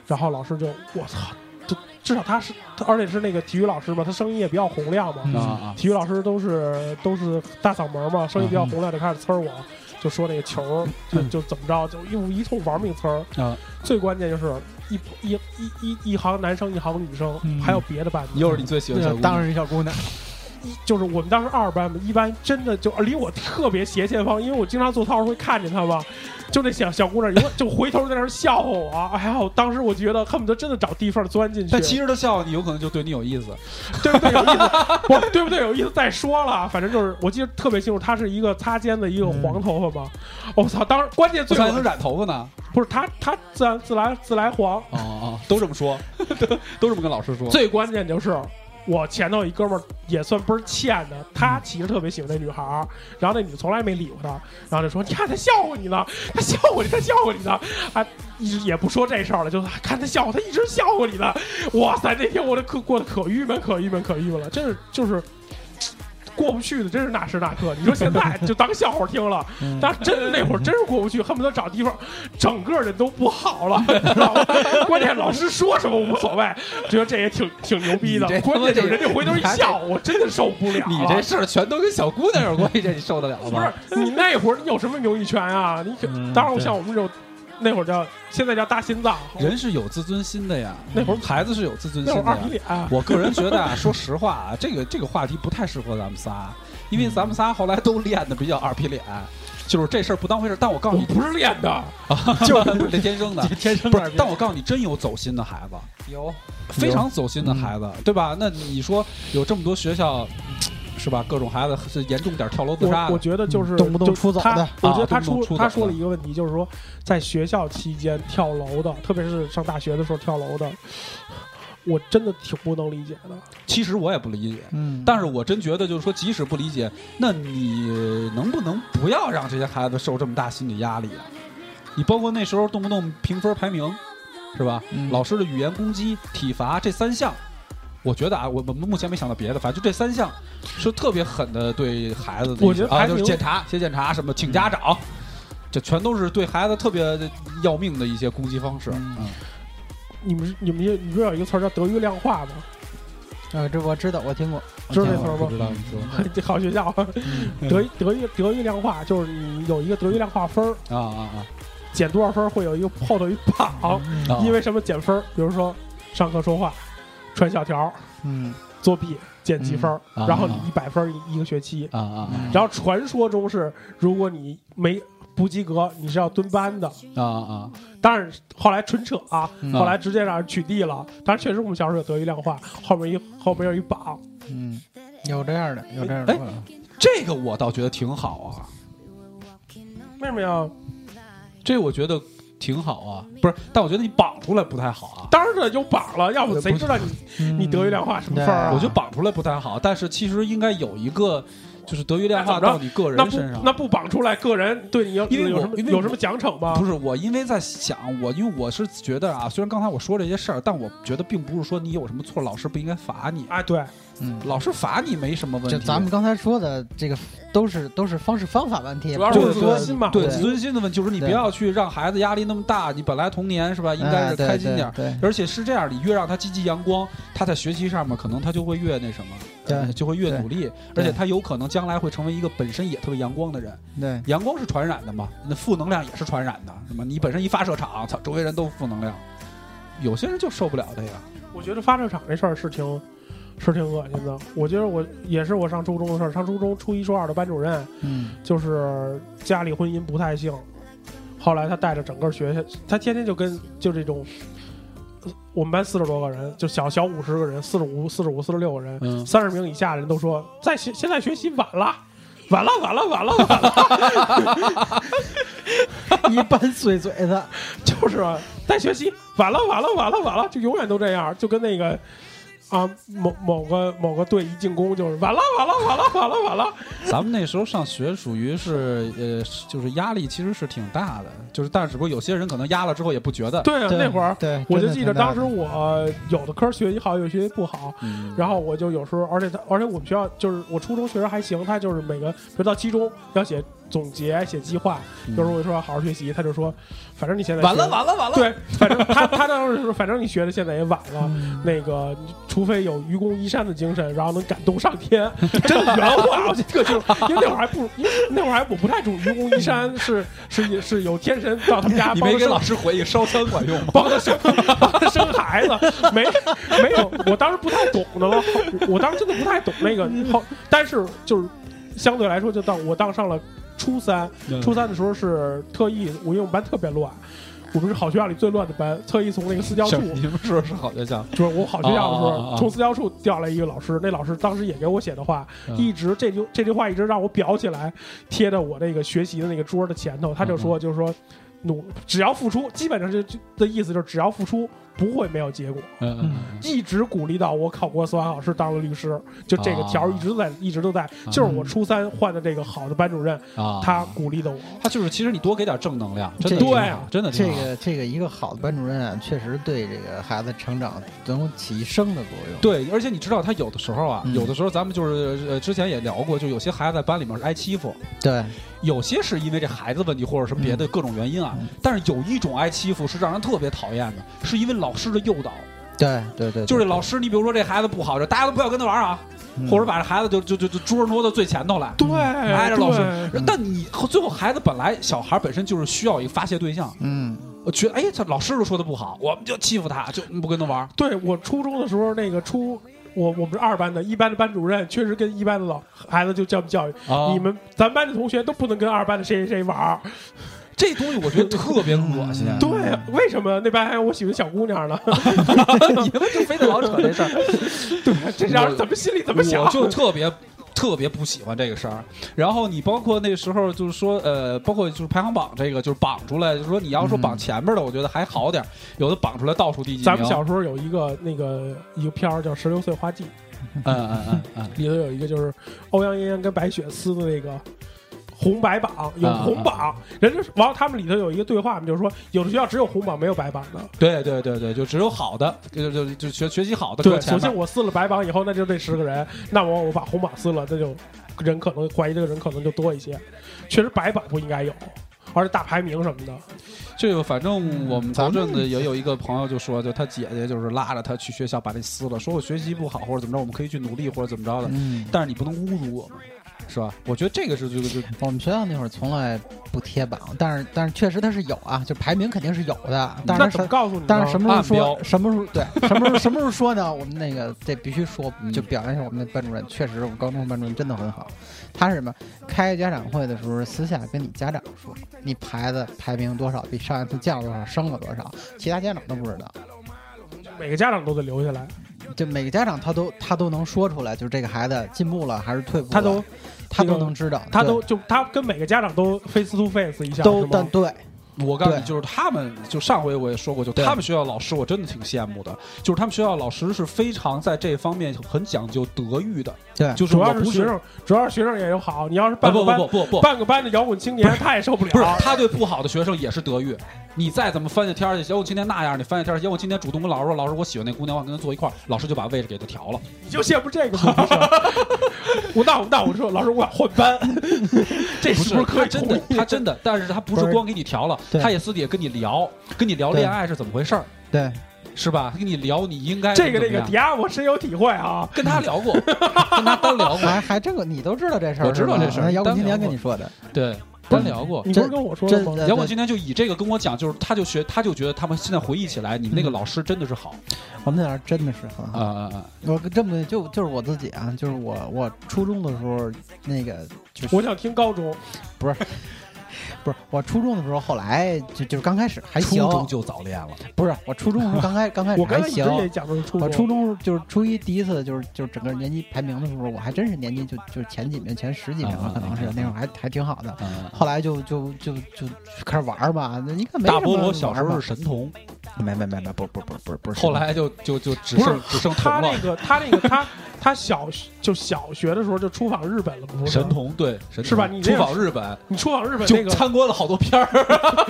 然后老师就我操，就至少他是，而且是那个体育老师嘛，他声音也比较洪亮嘛。啊体育老师都是都是大嗓门嘛，声音比较洪亮，就开始呲我，就说那个球就就怎么着，就一一通玩命呲儿。啊！最关键就是一一一一一行男生，一行女生，还有别的班的。又是你最喜欢小姑娘，当然是小姑娘。一就是我们当时二班嘛，一般真的就离我特别斜前方，因为我经常做操会看见他嘛，就那小小姑娘，就回头在那儿笑话我，哎呀，我当时我觉得恨不得真的找地缝钻进去。但其实她笑话你，有可能就对你有意思，对不对？有意思，不对不对？有意思再说了，反正就是我记得特别清楚，她是一个擦肩的一个黄头发嘛。我操！当时关键最还能染头发呢？不是她她自然自来自来黄。哦哦，都这么说，<laughs> 都都这么跟老师说。最关键就是。我前头有一哥们儿也算倍儿欠的，他其实特别喜欢那女孩儿，然后那女的从来没理过他，然后就说：“你看他笑话你呢，他笑话你，他笑话你呢。”啊，一直也不说这事儿了，就看他笑话，他一直笑话你呢。哇塞，那天我这可过得可郁闷，可郁闷，可郁闷了，真是就是。过不去的真是那时那刻，你说现在 <laughs> 就当笑话听了，但真那会儿真是过不去，恨不得找地方，整个人都不好了，<laughs> 知道吗？关键老师说什么无所谓，觉得这也挺挺牛逼的。关键就是人家回头一笑，我真的受不了。你这事儿全都跟小姑娘有关系，这你受得了吗？不是你那会儿你有什么名誉权啊？你当然像我们这种。<laughs> 那会儿叫，现在叫大心脏。人是有自尊心的呀。那会儿孩子是有自尊心的。二皮脸。我个人觉得啊，说实话啊，这个这个话题不太适合咱们仨，因为咱们仨后来都练的比较二皮脸，就是这事儿不当回事儿。但我告诉你，不是练的，<laughs> 就是这天生的，<laughs> 天生不是。但我告诉你，真有走心的孩子，有非常走心的孩子，对吧？那你说有这么多学校。是吧？各种孩子是严重点跳楼自杀。我觉得就是动不动出走的。我觉得他出他说了一个问题，就是说在学校期间跳楼的，特别是上大学的时候跳楼的，我真的挺不能理解的。其实我也不理解，嗯，但是我真觉得就是说，即使不理解，那你能不能不要让这些孩子受这么大心理压力啊？你包括那时候动不动评分排名，是吧？老师的语言攻击、体罚这三项。我觉得啊，我我们目前没想到别的，反正就这三项是特别狠的对孩子的。我觉得啊，就是检查、写检查什么，请家长，这全都是对孩子特别要命的一些攻击方式。嗯，你们你们你知道有一个词儿叫德育量化吗？啊，这我知道，我听过，知道这词儿不？知道，你说 <laughs> 好学校，德德育德育量化就是你有一个德育量化分儿啊啊啊，减多少分会有一个后头一 <laughs> 榜，因为什么减分？比如说上课说话。传小条，嗯，作弊减几分，然后你一百分一个学期啊啊！然后传说中是，如果你没不及格，你是要蹲班的啊啊！但是后来纯扯啊，后来直接让人取缔了。但是确实我们小时候有德育量化，后面一后面有一榜，嗯，有这样的，有这样的。哎，这个我倒觉得挺好啊。为什么呀？这我觉得。挺好啊，不是，但我觉得你绑出来不太好啊。当然了，就绑了，要不谁知道你你德育量化什么分儿啊？我觉得绑出来不太好，但是其实应该有一个，就是德育量化到你个人身上。那不绑出来，个人对你有因为有什么有什么奖惩吗？不是我，因为在想我，因为我是觉得啊，虽然刚才我说这些事儿，但我觉得并不是说你有什么错，老师不应该罚你。哎，对。嗯，老师罚你没什么问题。就咱们刚才说的这个，都是都是方式方法问题，主要是自尊心嘛。对自尊心的问题，就是你不要去让孩子压力那么大。你本来童年是吧，应该是开心点。对，而且是这样，你越让他积极阳光，他在学习上面可能他就会越那什么，对，就会越努力。而且他有可能将来会成为一个本身也特别阳光的人。对，阳光是传染的嘛，那负能量也是传染的，是吗？你本身一发射场，操，周围人都负能量，有些人就受不了这个。我觉得发射场这事儿是挺。是挺恶心的，我觉得我也是我上初中的事儿。上初中初一初二的班主任，嗯，就是家里婚姻不太幸，后来他带着整个学校，他天天就跟就这种，我们班四十多个人，就小小五十个人，四十五、四十五、四十六个人，三十名以下的人都说在学现在学习晚了，晚了，晚了，晚了，晚了，<laughs> 一般碎嘴子，就是在学习晚了，晚了，晚了，晚了，就永远都这样，就跟那个。啊，某某个某个队一进攻就是完了完了完了完了完了。咱们那时候上学属于是呃，就是压力其实是挺大的，就是但是只不过有些人可能压了之后也不觉得。对啊，那会儿对，我就记得当时我有的科学习好，有学习不好，然后我就有时候，而且他而且我们学校就是我初中确实还行，他就是每个，比如到期中要写总结、写计划，有时候我说好好学习，他就说，反正你现在完了完了完了，对，反正他他当时说，反正你学的现在也晚了，那个除非有愚公移山的精神，然后能感动上天，<laughs> 真的原话，我特清楚，因为那会儿还不，因为那会儿还我不太懂愚公移山是是是有天神到他们家，你没给老师回一个烧香管用吗？<laughs> 帮他生帮他生孩子，没没有，我当时不太懂的了，我当时真的不太懂那个，<laughs> 后但是就是相对来说，就到我当上了初三，初三的时候是特意，我因为我们班特别乱。我们是好学校里最乱的班，特意从那个私教处。你们说是好学校？就是我好学校的时候，从私教处调来一个老师，那老师当时也给我写的话，一直这句这句话一直让我裱起来，贴在我那个学习的那个桌的前头。他就说，就是说，努只要付出，基本上就的意思就是只要付出。不会没有结果，嗯嗯，一直鼓励到我考过司法考试，当了律师，就这个条一直在，一直都在，就是我初三换的这个好的班主任啊，他鼓励的我，他就是其实你多给点正能量，真的对，真的这个这个一个好的班主任啊，确实对这个孩子成长能起一生的作用。对，而且你知道他有的时候啊，有的时候咱们就是呃之前也聊过，就有些孩子在班里面是挨欺负，对，有些是因为这孩子问题或者什么别的各种原因啊，但是有一种挨欺负是让人特别讨厌的，是因为老师的诱导。对对对，就是老师，你比如说这孩子不好，就大家都不要跟他玩啊，或者把这孩子就就就就桌挪到最前头来，对，挨着老师。但你最后孩子本来小孩本身就是需要一个发泄对象，嗯，我觉得哎，这老师都说的不好，我们就欺负他，就不跟他玩。对我初中的时候，那个初我我们是二班的，一班的班主任确实跟一班的老孩子就这么教育，你们咱班的同学都不能跟二班的谁谁谁玩。这东西我觉得特别恶心。<laughs> 对，为什么那边还有我喜欢小姑娘呢？<laughs> 你们就非得老扯这事儿。<laughs> 对，这让人怎么心里怎么想？我就特别特别不喜欢这个事儿。然后你包括那时候就是说，呃，包括就是排行榜这个，就是榜出来，就是说你要说榜前面的，我觉得还好点儿有的榜出来倒数第几。咱们小时候有一个那个一个片儿叫《十六岁花季》，嗯嗯嗯嗯，里头有一个就是欧阳嫣嫣跟白雪撕的那个。红白榜有红榜，人家完了，他们里头有一个对话嘛，就是说有的学校只有红榜没有白榜的。对对对对，就只有好的，就就就学学习好的。对，首先我撕了白榜以后，那就这十个人，那我我把红榜撕了，那就人可能怀疑这个人可能就多一些。确实白榜不应该有，而且大排名什么的。这个反正我们头阵子也有一个朋友就说，就他姐姐就是拉着他去学校把这撕了，说我学习不好或者怎么着，我们可以去努力或者怎么着的，但是你不能侮辱我们。是吧？我觉得这个是就就 <laughs> 我们学校那会儿从来不贴榜，但是但是确实它是有啊，就排名肯定是有的。但是什告诉你？但是什么时候说？什么时候对？什么时候 <laughs> 什么时候说呢？我们那个这必须说，就表扬一下我们的班主任。确实，我们高中班主任真的很好。他是什么？开家长会的时候，私下跟你家长说，你孩子排名多少，比上一次降了多少，升了多少，其他家长都不知道。每个家长都得留下来。就每个家长他都他都能说出来，就是这个孩子进步了还是退步，他都他都能知道，他都就他跟每个家长都 face to face 一下，都但对。我告诉你，就是他们，就上回我也说过，就他们学校老师，我真的挺羡慕的。就是他们学校老师是非常在这方面很讲究德育的。对，就主要是学生，主要是学生也有好。你要是半个班不不不半个班的摇滚青年，他也受不了。不是，他对不好的学生也是德育。你再怎么翻下天去，摇滚青年那样，你翻下天去，摇滚青年主动跟老师说：“老师，我喜欢那姑娘，我跟她坐一块儿。”老师就把位置给他调了。你就羡慕这个吗？我那我那我说，老师，我想换班。这是不是可以？真的，他真的，但是他不是光给你调了，他也私底下跟你聊，跟你聊恋爱是怎么回事儿。对。是吧？跟你聊，你应该这个这个迪亚，我深有体会啊。跟他聊过，<laughs> 跟他单聊过，还还这个你都知道这事儿，我知道这事儿。摇滚青年跟你说的，对，单聊过。你不是跟我说的吗？摇滚青年就以这个跟我讲，就是他就学，他就觉得他们现在回忆起来，你们那个老师真的是好。我们那儿真的是很好啊啊啊！我这么就就是我自己啊，就是我我初中的时候那个，我想听高中，不是。不是我初中的时候，后来就就是刚开始还行，初中就早恋了。不是我初中时候刚开 <laughs> 刚开始还行，我初中。就是初一第一次就是就是整个年级排名的时候，我还真是年级就就前几名前十几名，可能是那会儿还还挺好的。后来就就就就开始玩吧，那你看大菠萝小时候是神童，没没没没不不不不不是。后来就就就只剩只剩他那个他那个他他小就小学的时候就出访日本了，不是？神童对，是吧？你出访日本，你出访日本就参观了好多片儿，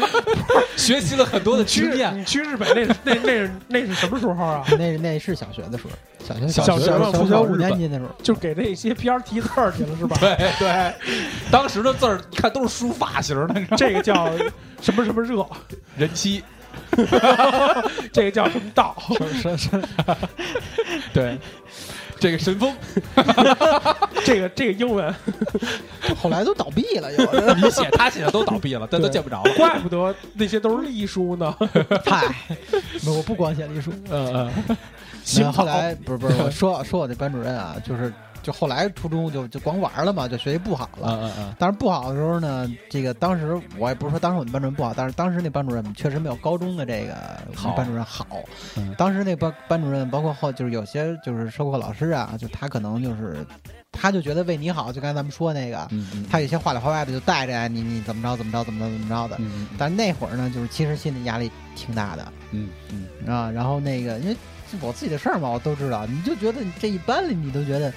<laughs> 学习了很多的经验。你去日本那那那是那是什么时候啊？<laughs> 那那是小学的时候，小学小学小学五年级的时候，就给那些片儿提字儿去了，是吧？对 <laughs> 对，当时的字儿你看都是书法型的，这个叫什么什么热人妻。这个叫什么道？是是，对，这个神风，<laughs> 这个这个英文，<laughs> 后来都倒闭了，有 <laughs> 你写他写的都倒闭了，但都见不着了。怪不得那些都是隶书呢。嗨，我不光写隶书。嗯嗯。行，后来不是不是，我说说我那班主任啊，就是。就后来初中就就光玩了嘛，就学习不好了。嗯嗯但是不好的时候呢，这个当时我也不是说当时我们班主任不好，但是当时那班主任确实没有高中的这个班主任好。当时那班班主任包括后就是有些就是授课老师啊，就他可能就是他就觉得为你好，就刚才咱们说那个，他有些话里话外的就带着你你怎么着怎么着怎么着怎么着的。但是那会儿呢，就是其实心理压力挺大的。嗯嗯啊，然后那个因为我自己的事儿嘛，我都知道，你就觉得这一班里你都觉得。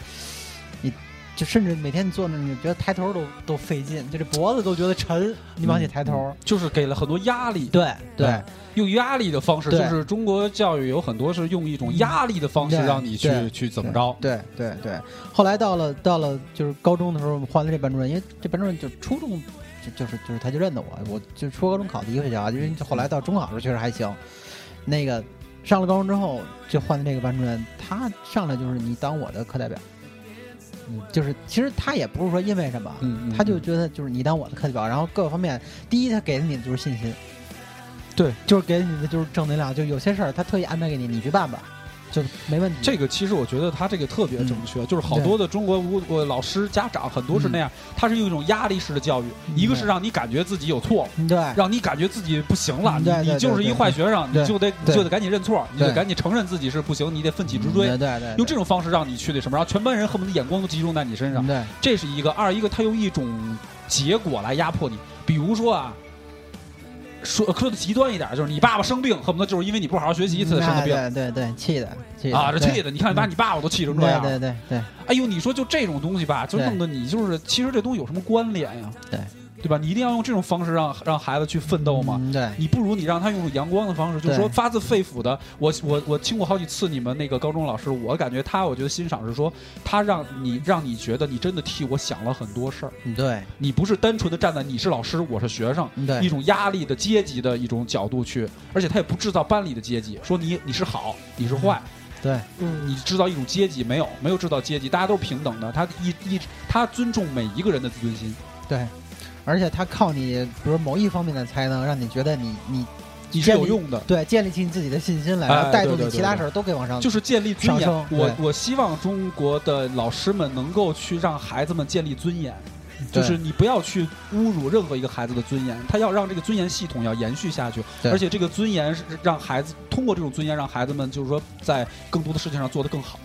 就甚至每天你坐那，你觉得抬头都都费劲，就这脖子都觉得沉。你往起抬头，就是给了很多压力。对对，用压力的方式，就是中国教育有很多是用一种压力的方式让你去去怎么着。对对对。后来到了到了就是高中的时候，换了这班主任，因为这班主任就初中就就是就是他就认得我，我就初高中考的一个学校，因为后来到中考时候确实还行。那个上了高中之后就换的这个班主任，他上来就是你当我的课代表。嗯，就是其实他也不是说因为什么，他就觉得就是你当我的课代表，然后各个方面，第一他给了你的就是信心，对，就是给你的就是正能量，就有些事儿他特意安排给你，你去办吧。就没问题。这个其实我觉得他这个特别正确，就是好多的中国无老师家长很多是那样，他是用一种压力式的教育，一个是让你感觉自己有错，对，让你感觉自己不行了，你你就是一坏学生，你就得就得赶紧认错，你得赶紧承认自己是不行，你得奋起直追，对对，用这种方式让你去那什么，然后全班人恨不得眼光都集中在你身上，对，这是一个。二一个他用一种结果来压迫你，比如说啊。说说的极端一点，就是你爸爸生病，恨不得就是因为你不好好学习才生的病。对对对，气的，气啊，这气的，你看把你爸爸都气成这样。对对对。哎呦，你说就这种东西吧，就弄得你就是，其实这东西有什么关联呀？对。对吧？你一定要用这种方式让让孩子去奋斗嘛？对，你不如你让他用阳光的方式，就是说发自肺腑的。我我我听过好几次你们那个高中老师，我感觉他，我觉得欣赏是说他让你让你觉得你真的替我想了很多事儿。对，你不是单纯的站在你是老师我是学生一种压力的阶级的一种角度去，而且他也不制造班里的阶级，说你你是好你是坏。对，嗯，你制造一种阶级没有没有制造阶级，大家都是平等的。他一一他尊重每一个人的自尊心。对。而且他靠你，比如某一方面的才能，让你觉得你你你是有用的，对，建立起你自己的信心来，然后带动你其他事儿都可以往上，就是建立尊严。我我希望中国的老师们能够去让孩子们建立尊严，就是你不要去侮辱任何一个孩子的尊严，他要让这个尊严系统要延续下去，而且这个尊严是让孩子通过这种尊严让孩子们就是说在更多的事情上做得更好，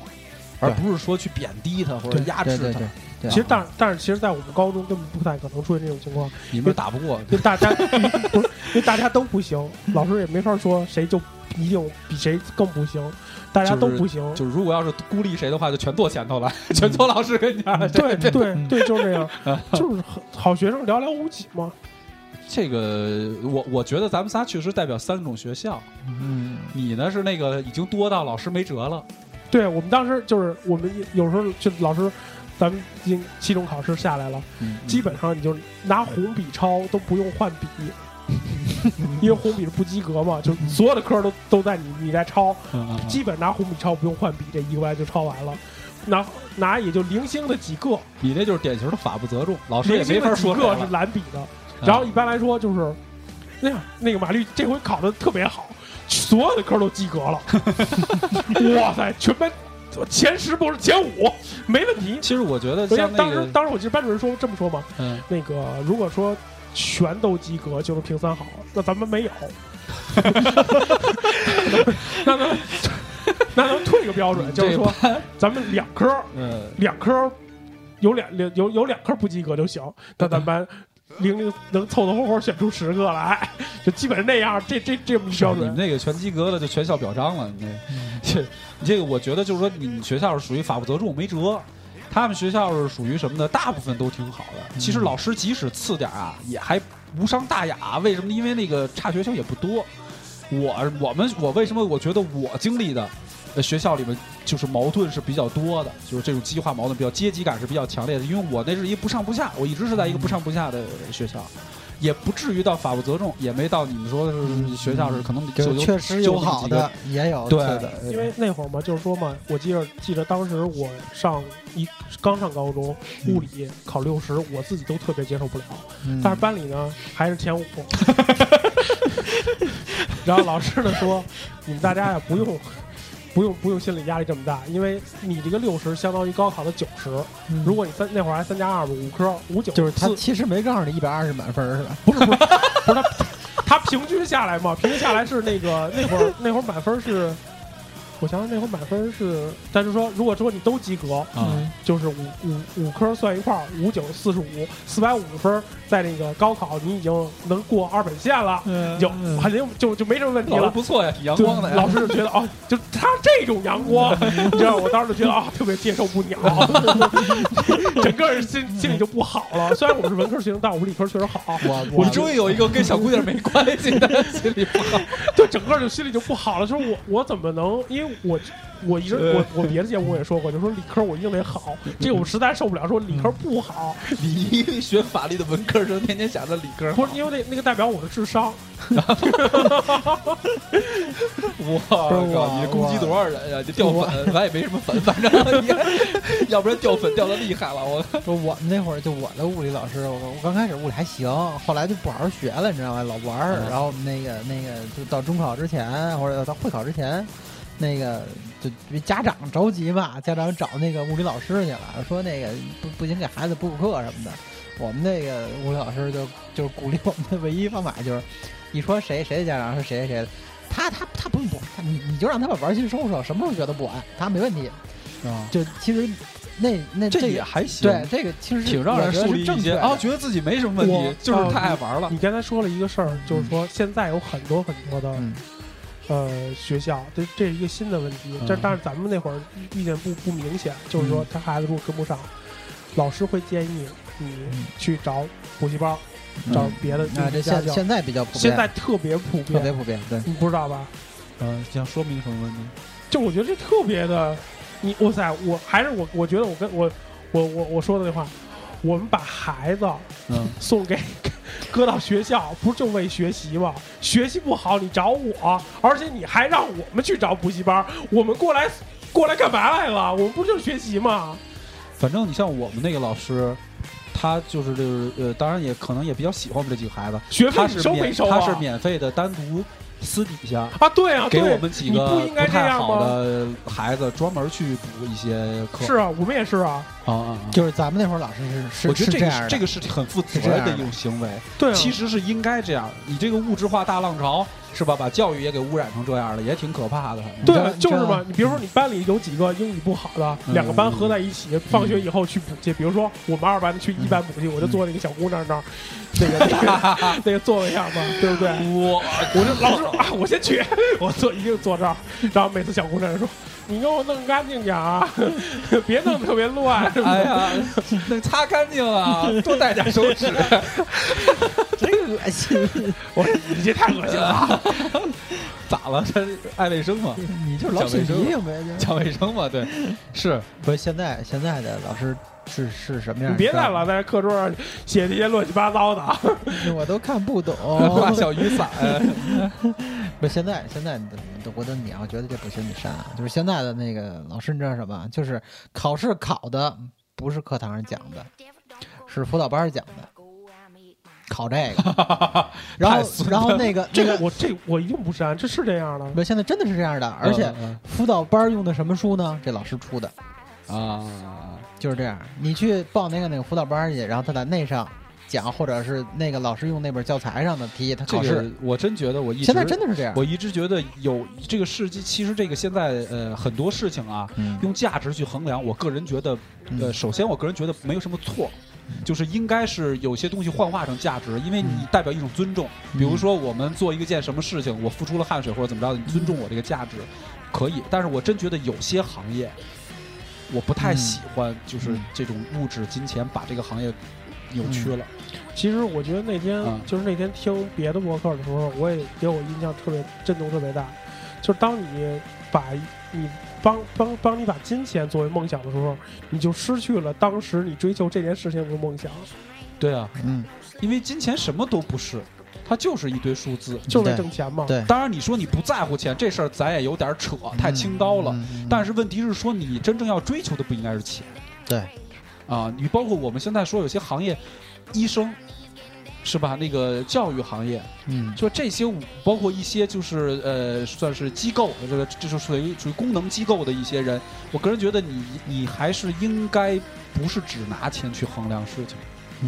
而不是说去贬低他或者压制他。其实，但但是，其实，在我们高中根本不太可能出现这种情况。你们打不过，就大家 <laughs> 不是，因为大家都不行，<laughs> 老师也没法说谁就一定比谁更不行，大家都不行。就是如果要是孤立谁的话，就全坐前头了，<laughs> 全坐老师跟前。对对对，就是这样，就是好学生寥寥无几嘛。这个，我我觉得咱们仨确实代表三种学校。嗯，你呢是那个已经多到老师没辙了。对我们当时就是我们有时候就老师。咱们经期中考试下来了，基本上你就拿红笔抄都不用换笔，<laughs> 因为红笔是不及格嘛，就所有的科都都在你你在抄，基本拿红笔抄不用换笔，这一个班就抄完了，拿拿也就零星的几个，你那就是典型的法不责众，老师也没法说。个。是蓝笔的，然后一般来说就是那样，那个马律这回考的特别好，所有的科都及格了，<laughs> 哇塞，全班。前十不是前五，没问题。其实我觉得，当时当时我记得班主任说这么说嘛，嗯，那个如果说全都及格就是评三好，那咱们没有，<laughs> 那咱那咱退个标准，就是说咱们两科，嗯，两科有两有有两科不及格就行，那咱班零零能凑凑合合选出十个来，就基本是那样。这这这么一标准，你们那个全及格了，就全校表彰了。你这这这个，我觉得就是说，你们学校是属于法不责众，没辙。他们学校是属于什么呢？大部分都挺好的。其实老师即使次点啊，也还无伤大雅。为什么？因为那个差学生也不多。我我们我为什么我觉得我经历的学校里面就是矛盾是比较多的，就是这种激化矛盾比较阶级感是比较强烈的。因为我那是一不上不下，我一直是在一个不上不下的学校。也不至于到法不责众，也没到你们说是学校是可能就确实有好的，也有对的。因为那会儿嘛，就是说嘛，我记得记得当时我上一刚上高中，物理考六十，我自己都特别接受不了。但是班里呢还是前五。<laughs> 然后老师呢说：“你们大家呀不用。”不用不用心理压力这么大，因为你这个六十相当于高考的九十。如果你三那会儿还三加二嘛，五科五九就是他其实没告诉你一百二十满分是吧？不是不是不是他他平均下来嘛，平均下来是那个那会儿那会儿满分是。我想想那会儿满分是，但是说如果说你都及格，嗯，就是五五五科算一块儿，五九四十五，四百五十分，在那个高考你已经能过二本线了，就肯定就就没什么问题了。不错呀，挺阳光的呀。老师就觉得哦，就他这种阳光，你知道，我当时就觉得啊，特别接受不了，<laughs> 整个人心心里就不好了。虽然我们是文科学生，但我们理科确实好。我我终于有一个跟小姑娘没关系的，心里不好，就，整个就心里就不好了。就是我我怎么能因为。我我一直我我别的节目我也说过，就说理科我一定得好，<laughs> 这我实在受不了。说理科不好，你学法律的文科生，天天想着理科，不是因为那那个代表我的智商。<laughs> 我靠，你攻击多少人呀？就掉粉，咱也没什么粉，反正你要不然掉粉掉的厉害了。我说我们那会儿就我的物理老师，我我刚开始物理还行，后来就不好好学了，你知道吗？老玩儿，然后那个那个就到中考之前或者到会考之前。那个就家长着急嘛，家长找那个物理老师去了，说那个不不行，给孩子补补课什么的。我们那个物理老师就就鼓励我们的唯一方法就是，一说谁谁的家长是谁谁的，他他他不用补，你你就让他把玩具收收，什么时候觉得不完，他没问题。啊，就其实那那这也还行，对这个其实挺让人树立一些啊，觉得自己没什么问题，就是太爱玩了。你刚才说了一个事儿，就是说现在有很多很多的。呃，学校这这是一个新的问题，这但是咱们那会儿意见不不明显，就是说他孩子如果跟不上，老师会建议你去找补习班，找别的这现现在比较普遍，现在特别普遍，特别普遍，对，你不知道吧？呃，想说明什么问题？就我觉得这特别的，你哇塞，我还是我，我觉得我跟我我我我说的那话，我们把孩子嗯送给。搁到学校不就为学习吗？学习不好你找我，而且你还让我们去找补习班。我们过来过来干嘛来了？我们不就是学习吗？反正你像我们那个老师，他就是就是呃，当然也可能也比较喜欢我们这几个孩子。学费收没收他是免费的，单独。私底下啊，对啊，给我们几个不太好的孩子专门去补一些课。是啊，我们也是啊。啊，就是咱们那会儿老师是是，我觉得这个这个是很负责任的一种行为。对，其实是应该这样。你这个物质化大浪潮。是吧？把教育也给污染成这样了，也挺可怕的。对，就是嘛。你比如说，你班里有几个英语不好的，两个班合在一起，放学以后去补去。比如说，我们二班去一班补去，我就坐那个小姑娘那儿，那个那个 <laughs> 那个座位上嘛，对不对？我我就老师啊，我先去，<laughs> 我坐一定坐这儿。然后每次小姑娘说：“你给我弄干净点儿，<laughs> 别弄特别乱。”哎呀，弄擦干净啊，<laughs> 多带点手纸。真恶心！我说你这太恶心了。<laughs> 咋了？这爱卫生嘛？你就是老卫生呗，讲卫生嘛？对，是不是现在现在的老师是是什么样？你别再老在课桌上写那些乱七八糟的，<laughs> 我都看不懂。<laughs> 画小雨伞。不，现在现在都我等你要觉得这不行，你删。就是现在的那个老师，你知道什么？就是考试考的不是课堂上讲的，是辅导班讲的。考这个，<laughs> 然后然后那个这个我这我一定不删，这是这样的。不，现在真的是这样的，而且辅导班用的什么书呢？这老师出的啊，就是这样。你去报那个那个辅导班去，然后他在那上讲，或者是那个老师用那本教材上的题，他考试。我真觉得我一直现在真的是这样。我一直觉得有这个世纪，其实这个现在呃很多事情啊，用价值去衡量，我个人觉得呃，首先我个人觉得没有什么错。就是应该是有些东西幻化成价值，因为你代表一种尊重。比如说，我们做一个件什么事情，我付出了汗水或者怎么着，你尊重我这个价值，可以。但是我真觉得有些行业，我不太喜欢，就是这种物质金钱把这个行业扭曲了。其实我觉得那天就是那天听别的博客的时候，我也给我印象特别震动特别大，就是当你把你。帮帮帮你把金钱作为梦想的时候，你就失去了当时你追求这件事情的梦想。对啊，嗯，因为金钱什么都不是，它就是一堆数字，就是挣钱嘛。对，当然你说你不在乎钱这事儿，咱也有点扯，太清高了。但是问题是说，你真正要追求的不应该是钱。对，啊，你包括我们现在说有些行业，医生。是吧？那个教育行业，嗯，就这些，包括一些就是呃，算是机构，这个这就属于属于功能机构的一些人。我个人觉得，你你还是应该不是只拿钱去衡量事情。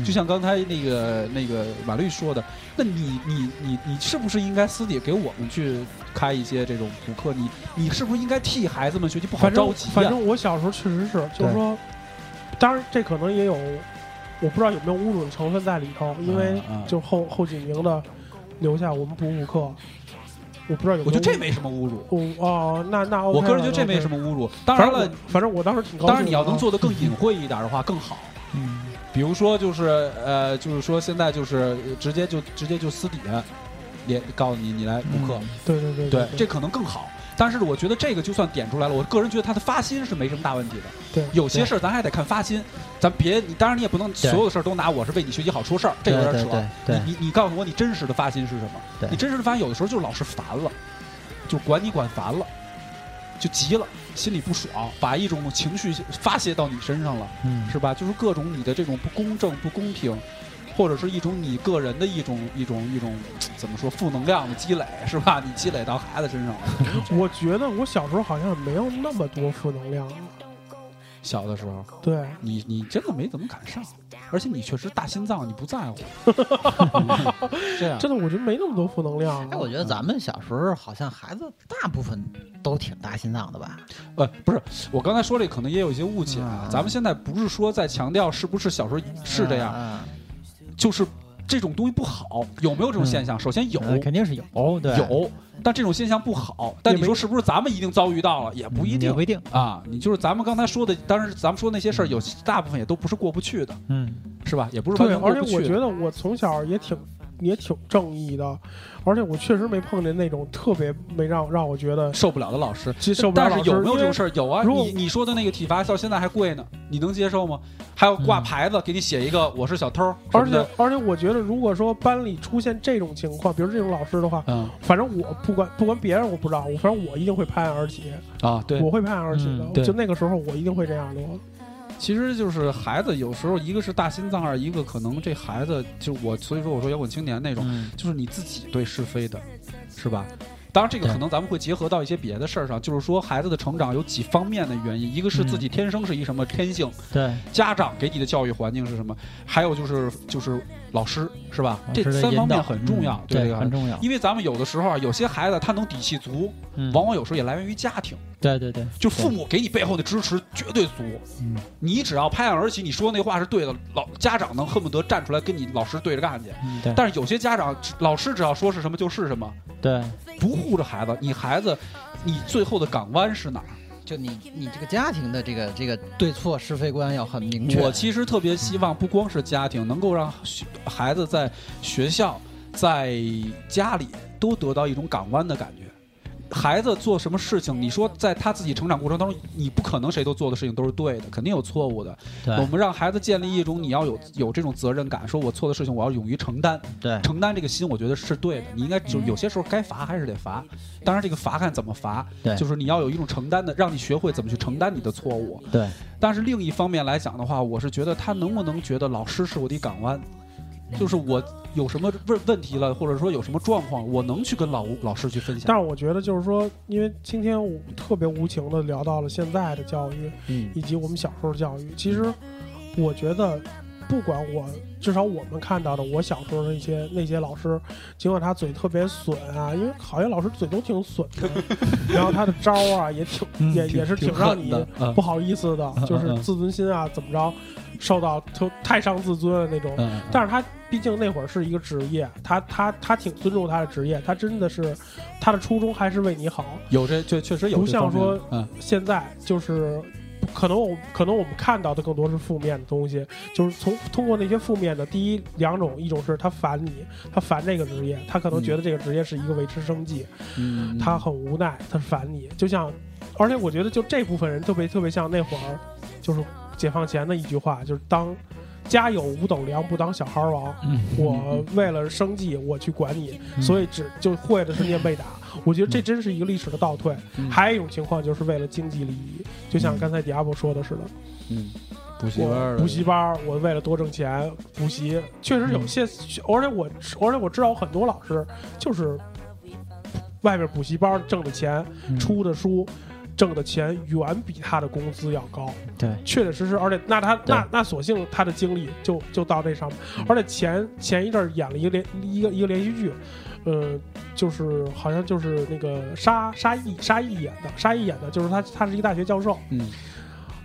就像刚才那个那个马律说的，那你你你你是不是应该私底给我们去开一些这种补课？你你是不是应该替孩子们学习不好着急反正我小时候确实是，就是说，当然这可能也有。我不知道有没有侮辱的成分在里头，因为就后后几名的留下我们补补课，我不知道有。我觉得这没什么侮辱。哦，那那我个人觉得这没什么侮辱。当然了，反正我当时挺高兴。当然你要能做的更隐晦一点的话更好。嗯，比如说就是呃，就是说现在就是直接就直接就私底下连告诉你你来补课。对对对对，这可能更好。但是我觉得这个就算点出来了，我个人觉得他的发心是没什么大问题的。对，有些事儿咱还得看发心，咱别你当然你也不能所有的事儿都拿我是为你学习好说事儿，这有点扯。你你你告诉我你真实的发心是什么？你真实的发心有的时候就是老师烦了，就管你管烦了，就急了，心里不爽，把一种情绪发泄到你身上了，嗯是吧？就是各种你的这种不公正、不公平。或者是一种你个人的一种一种一种怎么说负能量的积累 <laughs> 是吧？你积累到孩子身上了。我觉得我小时候好像没有那么多负能量。小的时候，对你你真的没怎么赶上，而且你确实大心脏，你不在乎。这样真的，我觉得没那么多负能量。哎，我觉得咱们小时候好像孩子大部分都挺大心脏的吧？呃，不是，我刚才说这可能也有一些误解啊。咱们现在不是说在强调是不是小时候是这样。就是这种东西不好，有没有这种现象？首先有，肯定是有，对，有。但这种现象不好，但你说是不是咱们一定遭遇到了？也不一定，不一定啊。你就是咱们刚才说的，当然咱们说那些事儿，有大部分也都不是过不去的，嗯，是吧？也不是完全过不去。而且我觉得我从小也挺也挺正义的。而且我确实没碰见那种特别没让让我觉得受不了的老师，接受不了。但是有没有这种事儿？有啊，你你说的那个体罚到现在还贵呢，你能接受吗？还要挂牌子给你写一个“我是小偷”。而且而且，我觉得如果说班里出现这种情况，比如这种老师的话，嗯，反正我不管不管别人，我不知道，我反正我一定会拍案而起啊！对，我会拍案而起的。就那个时候，我一定会这样的。其实就是孩子有时候一个是大心脏，二一个可能这孩子就我，所以说我说摇滚青年那种，就是你自己对是非的，是吧？当然这个可能咱们会结合到一些别的事儿上，就是说孩子的成长有几方面的原因，一个是自己天生是一什么天性，对，家长给你的教育环境是什么，还有就是就是老师是吧？这三方面很重要，对，很重要。因为咱们有的时候啊，有些孩子他能底气足，往往有时候也来源于家庭。对对对，就父母给你背后的支持绝对足，嗯，你只要拍案而起，你说那话是对的，老家长能恨不得站出来跟你老师对着干去。对，但是有些家长老师只要说是什么就是什么，对，不护着孩子，你孩子，你最后的港湾是哪儿？就你你这个家庭的这个这个对错是非观要很明确。我其实特别希望不光是家庭能够让孩子在学校在家里都得到一种港湾的感觉。孩子做什么事情，你说在他自己成长过程当中，你不可能谁都做的事情都是对的，肯定有错误的。我们让孩子建立一种你要有有这种责任感，说我错的事情我要勇于承担。对，承担这个心，我觉得是对的。你应该就有些时候该罚还是得罚，当然这个罚看怎么罚。对，就是你要有一种承担的，让你学会怎么去承担你的错误。对，但是另一方面来讲的话，我是觉得他能不能觉得老师是我的港湾。就是我有什么问问题了，或者说有什么状况，我能去跟老吴老师去分享。但是我觉得，就是说，因为今天我特别无情的聊到了现在的教育，嗯，以及我们小时候教育。其实，我觉得不管我，至少我们看到的，我小时候那些那些老师，尽管他嘴特别损啊，因为好像老师嘴都挺损的，<laughs> 然后他的招啊也挺也也是挺让你不好意思的，就是自尊心啊怎么着受到就太伤自尊的那种。但是他毕竟那会儿是一个职业，他他他挺尊重他的职业，他真的是他的初衷还是为你好。有这确确实有，不像说现在就是。可能我可能我们看到的更多是负面的东西，就是从通过那些负面的第一两种，一种是他烦你，他烦这个职业，他可能觉得这个职业是一个维持生计，嗯，他很无奈，他烦你，就像，而且我觉得就这部分人特别特别像那会儿，就是解放前的一句话，就是当。家有五斗粮，不当小孩王。我为了生计，我去管你，所以只就会的是念被打。我觉得这真是一个历史的倒退。还有一种情况，就是为了经济利益，就像刚才迪亚波说的似的。嗯，补习班，补习班，我为了多挣钱补习，确实有些，而且我，而且我知道很多老师就是外面补习班挣的钱出的书。挣的钱远比他的工资要高，对，确确实实，而且那他那那索性他的精力就就到这上面，而且前前一阵演了一个连一个一个连续剧，呃，就是好像就是那个沙沙溢沙溢演的，沙溢演的就是他他是一个大学教授，嗯，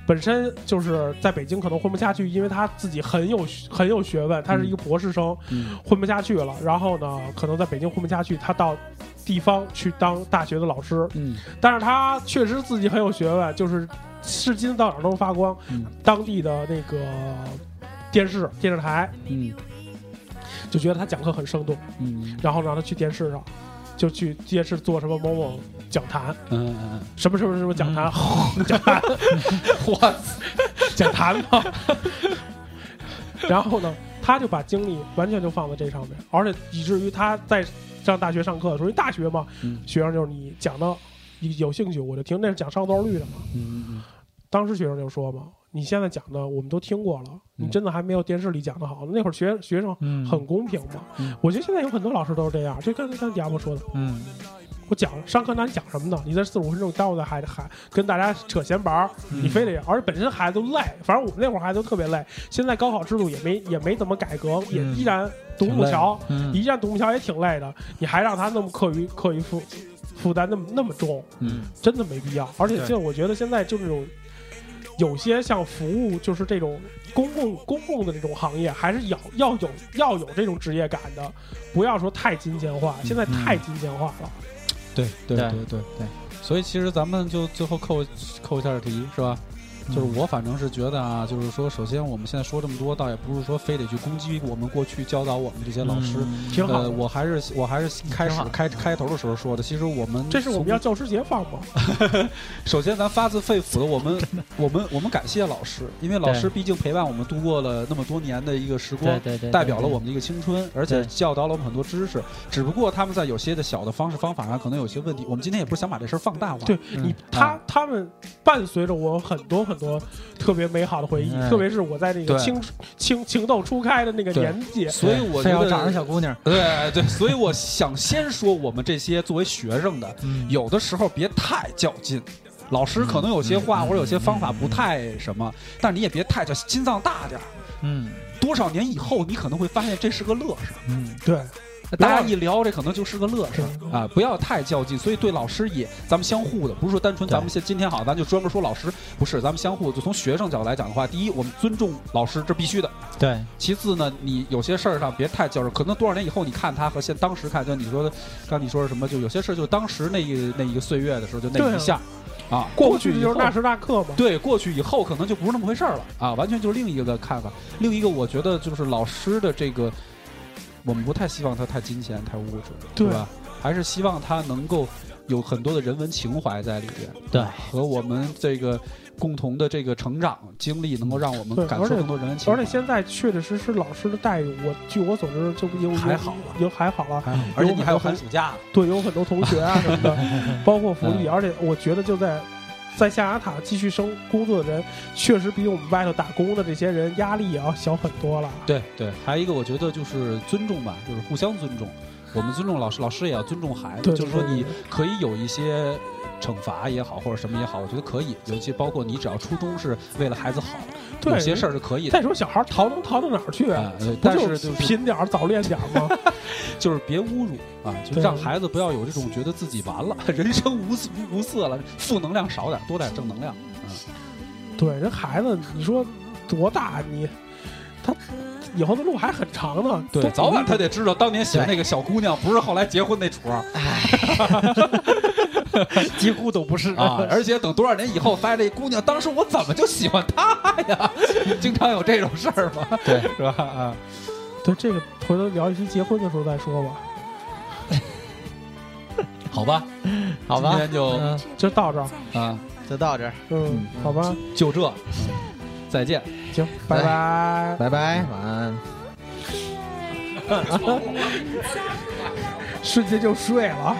本身就是在北京可能混不下去，因为他自己很有很有学问，他是一个博士生，混不下去了，然后呢，可能在北京混不下去，他到。地方去当大学的老师，嗯，但是他确实自己很有学问，就是是金到哪都能发光。嗯，当地的那个电视电视台，嗯，就觉得他讲课很生动，嗯，然后让他去电视上，就去街市做什么某某讲坛，嗯嗯嗯，什么什么什么讲坛，讲坛，<laughs> 我，讲坛嘛。然后呢，他就把精力完全就放在这上面，而且以至于他在。上大学上课，的时候，因为大学嘛，学生就是你讲的，有兴趣我就听。那是讲上座率的嘛。嗯当时学生就说嘛，你现在讲的我们都听过了，你真的还没有电视里讲的好。那会儿学学生很公平嘛。我觉得现在有很多老师都是这样，就刚才刚亚波说的。嗯。我讲上课，那你讲什么呢？你在四五分钟耽误在孩子还跟大家扯闲白儿，你非得，而且本身孩子都累。反正我们那会儿孩子都特别累。现在高考制度也没也没怎么改革，也依然独木桥，依然独木桥也挺累的。你还让他那么课余课余负负担那么那么重，嗯，真的没必要。而且就我觉得现在就那种有些像服务，就是这种公共公共的这种行业，还是要要有要有这种职业感的，不要说太金钱化。现在太金钱化了。对对对对对，所以其实咱们就最后扣扣一下题，是吧？就是我反正是觉得啊，就是说，首先我们现在说这么多，倒也不是说非得去攻击我们过去教导我们这些老师。挺好。呃，我还是我还是开始开开头的时候说的，其实我们这是我们要教师节放吗？<laughs> 首先，咱发自肺腑的，我们 <laughs> 我们我们感谢老师，因为老师毕竟陪伴我们度过了那么多年的一个时光，代表了我们的一个青春，而且教导了我们很多知识。只不过他们在有些的小的方式方法上可能有些问题。我们今天也不是想把这事儿放大化。对你，他他们伴随着我很多很。很多特别美好的回忆，特别是我在那个情情情窦初开的那个年纪，所以我觉得长着小姑娘，对对，所以我想先说我们这些作为学生的，有的时候别太较劲。老师可能有些话或者有些方法不太什么，但你也别太叫心脏大点儿。嗯，多少年以后你可能会发现这是个乐事。嗯，对。大家一聊，这可能就是个乐事啊！不要太较劲，所以对老师也，咱们相互的，不是说单纯咱们现今天好，咱就专门说老师，不是，咱们相互就从学生角度来讲的话，第一，我们尊重老师，这必须的。对。其次呢，你有些事儿上别太较真，可能多少年以后你看他和现当时看，就你说的，刚你说的什么，就有些事儿，就当时那一那一个岁月的时候，就那一下，啊，过去就是那时那刻嘛。对，过去以后可能就不是那么回事儿了啊，完全就是另一个看法。另一个，我觉得就是老师的这个。我们不太希望他太金钱、太物质，对吧？还是希望他能够有很多的人文情怀在里边，对，和我们这个共同的这个成长经历，能够让我们感受更多人文情怀。而且现在确确实实老师的待遇，我据我所知就有还好了，有还好了，而且你还有寒暑假，对，有很多同学啊什么的，<laughs> 包括福利，而且我觉得就在。在象牙塔继续生工作的人，确实比我们外头打工的这些人压力也要小很多了。对对，还有一个我觉得就是尊重吧，就是互相尊重。我们尊重老师，老师也要尊重孩子。就是说，你可以有一些惩罚也好，或者什么也好，我觉得可以。尤其包括你只要初衷是为了孩子好，有些事儿是可以。再说小孩逃能逃到哪儿去啊？但是就拼点儿早练点儿吗？<laughs> 就是别侮辱啊！就让孩子不要有这种觉得自己完了，<laughs> 人生无无色了，负能量少点，多点正能量。嗯，对，人孩子，你说多大你？他以后的路还很长呢，对，早晚他得知道当年喜欢那个小姑娘不是后来结婚那主儿，<laughs> <laughs> 几乎都不是啊。<laughs> 而且等多少年以后发现这姑娘当时我怎么就喜欢她呀？<laughs> 经常有这种事儿吗？对，是吧？啊，对，这个回头聊一期结婚的时候再说吧。好吧，好吧，今天就就到这儿啊，就到这儿。嗯，好吧，就这。再见，行，拜拜，拜拜，晚安。瞬间就睡了。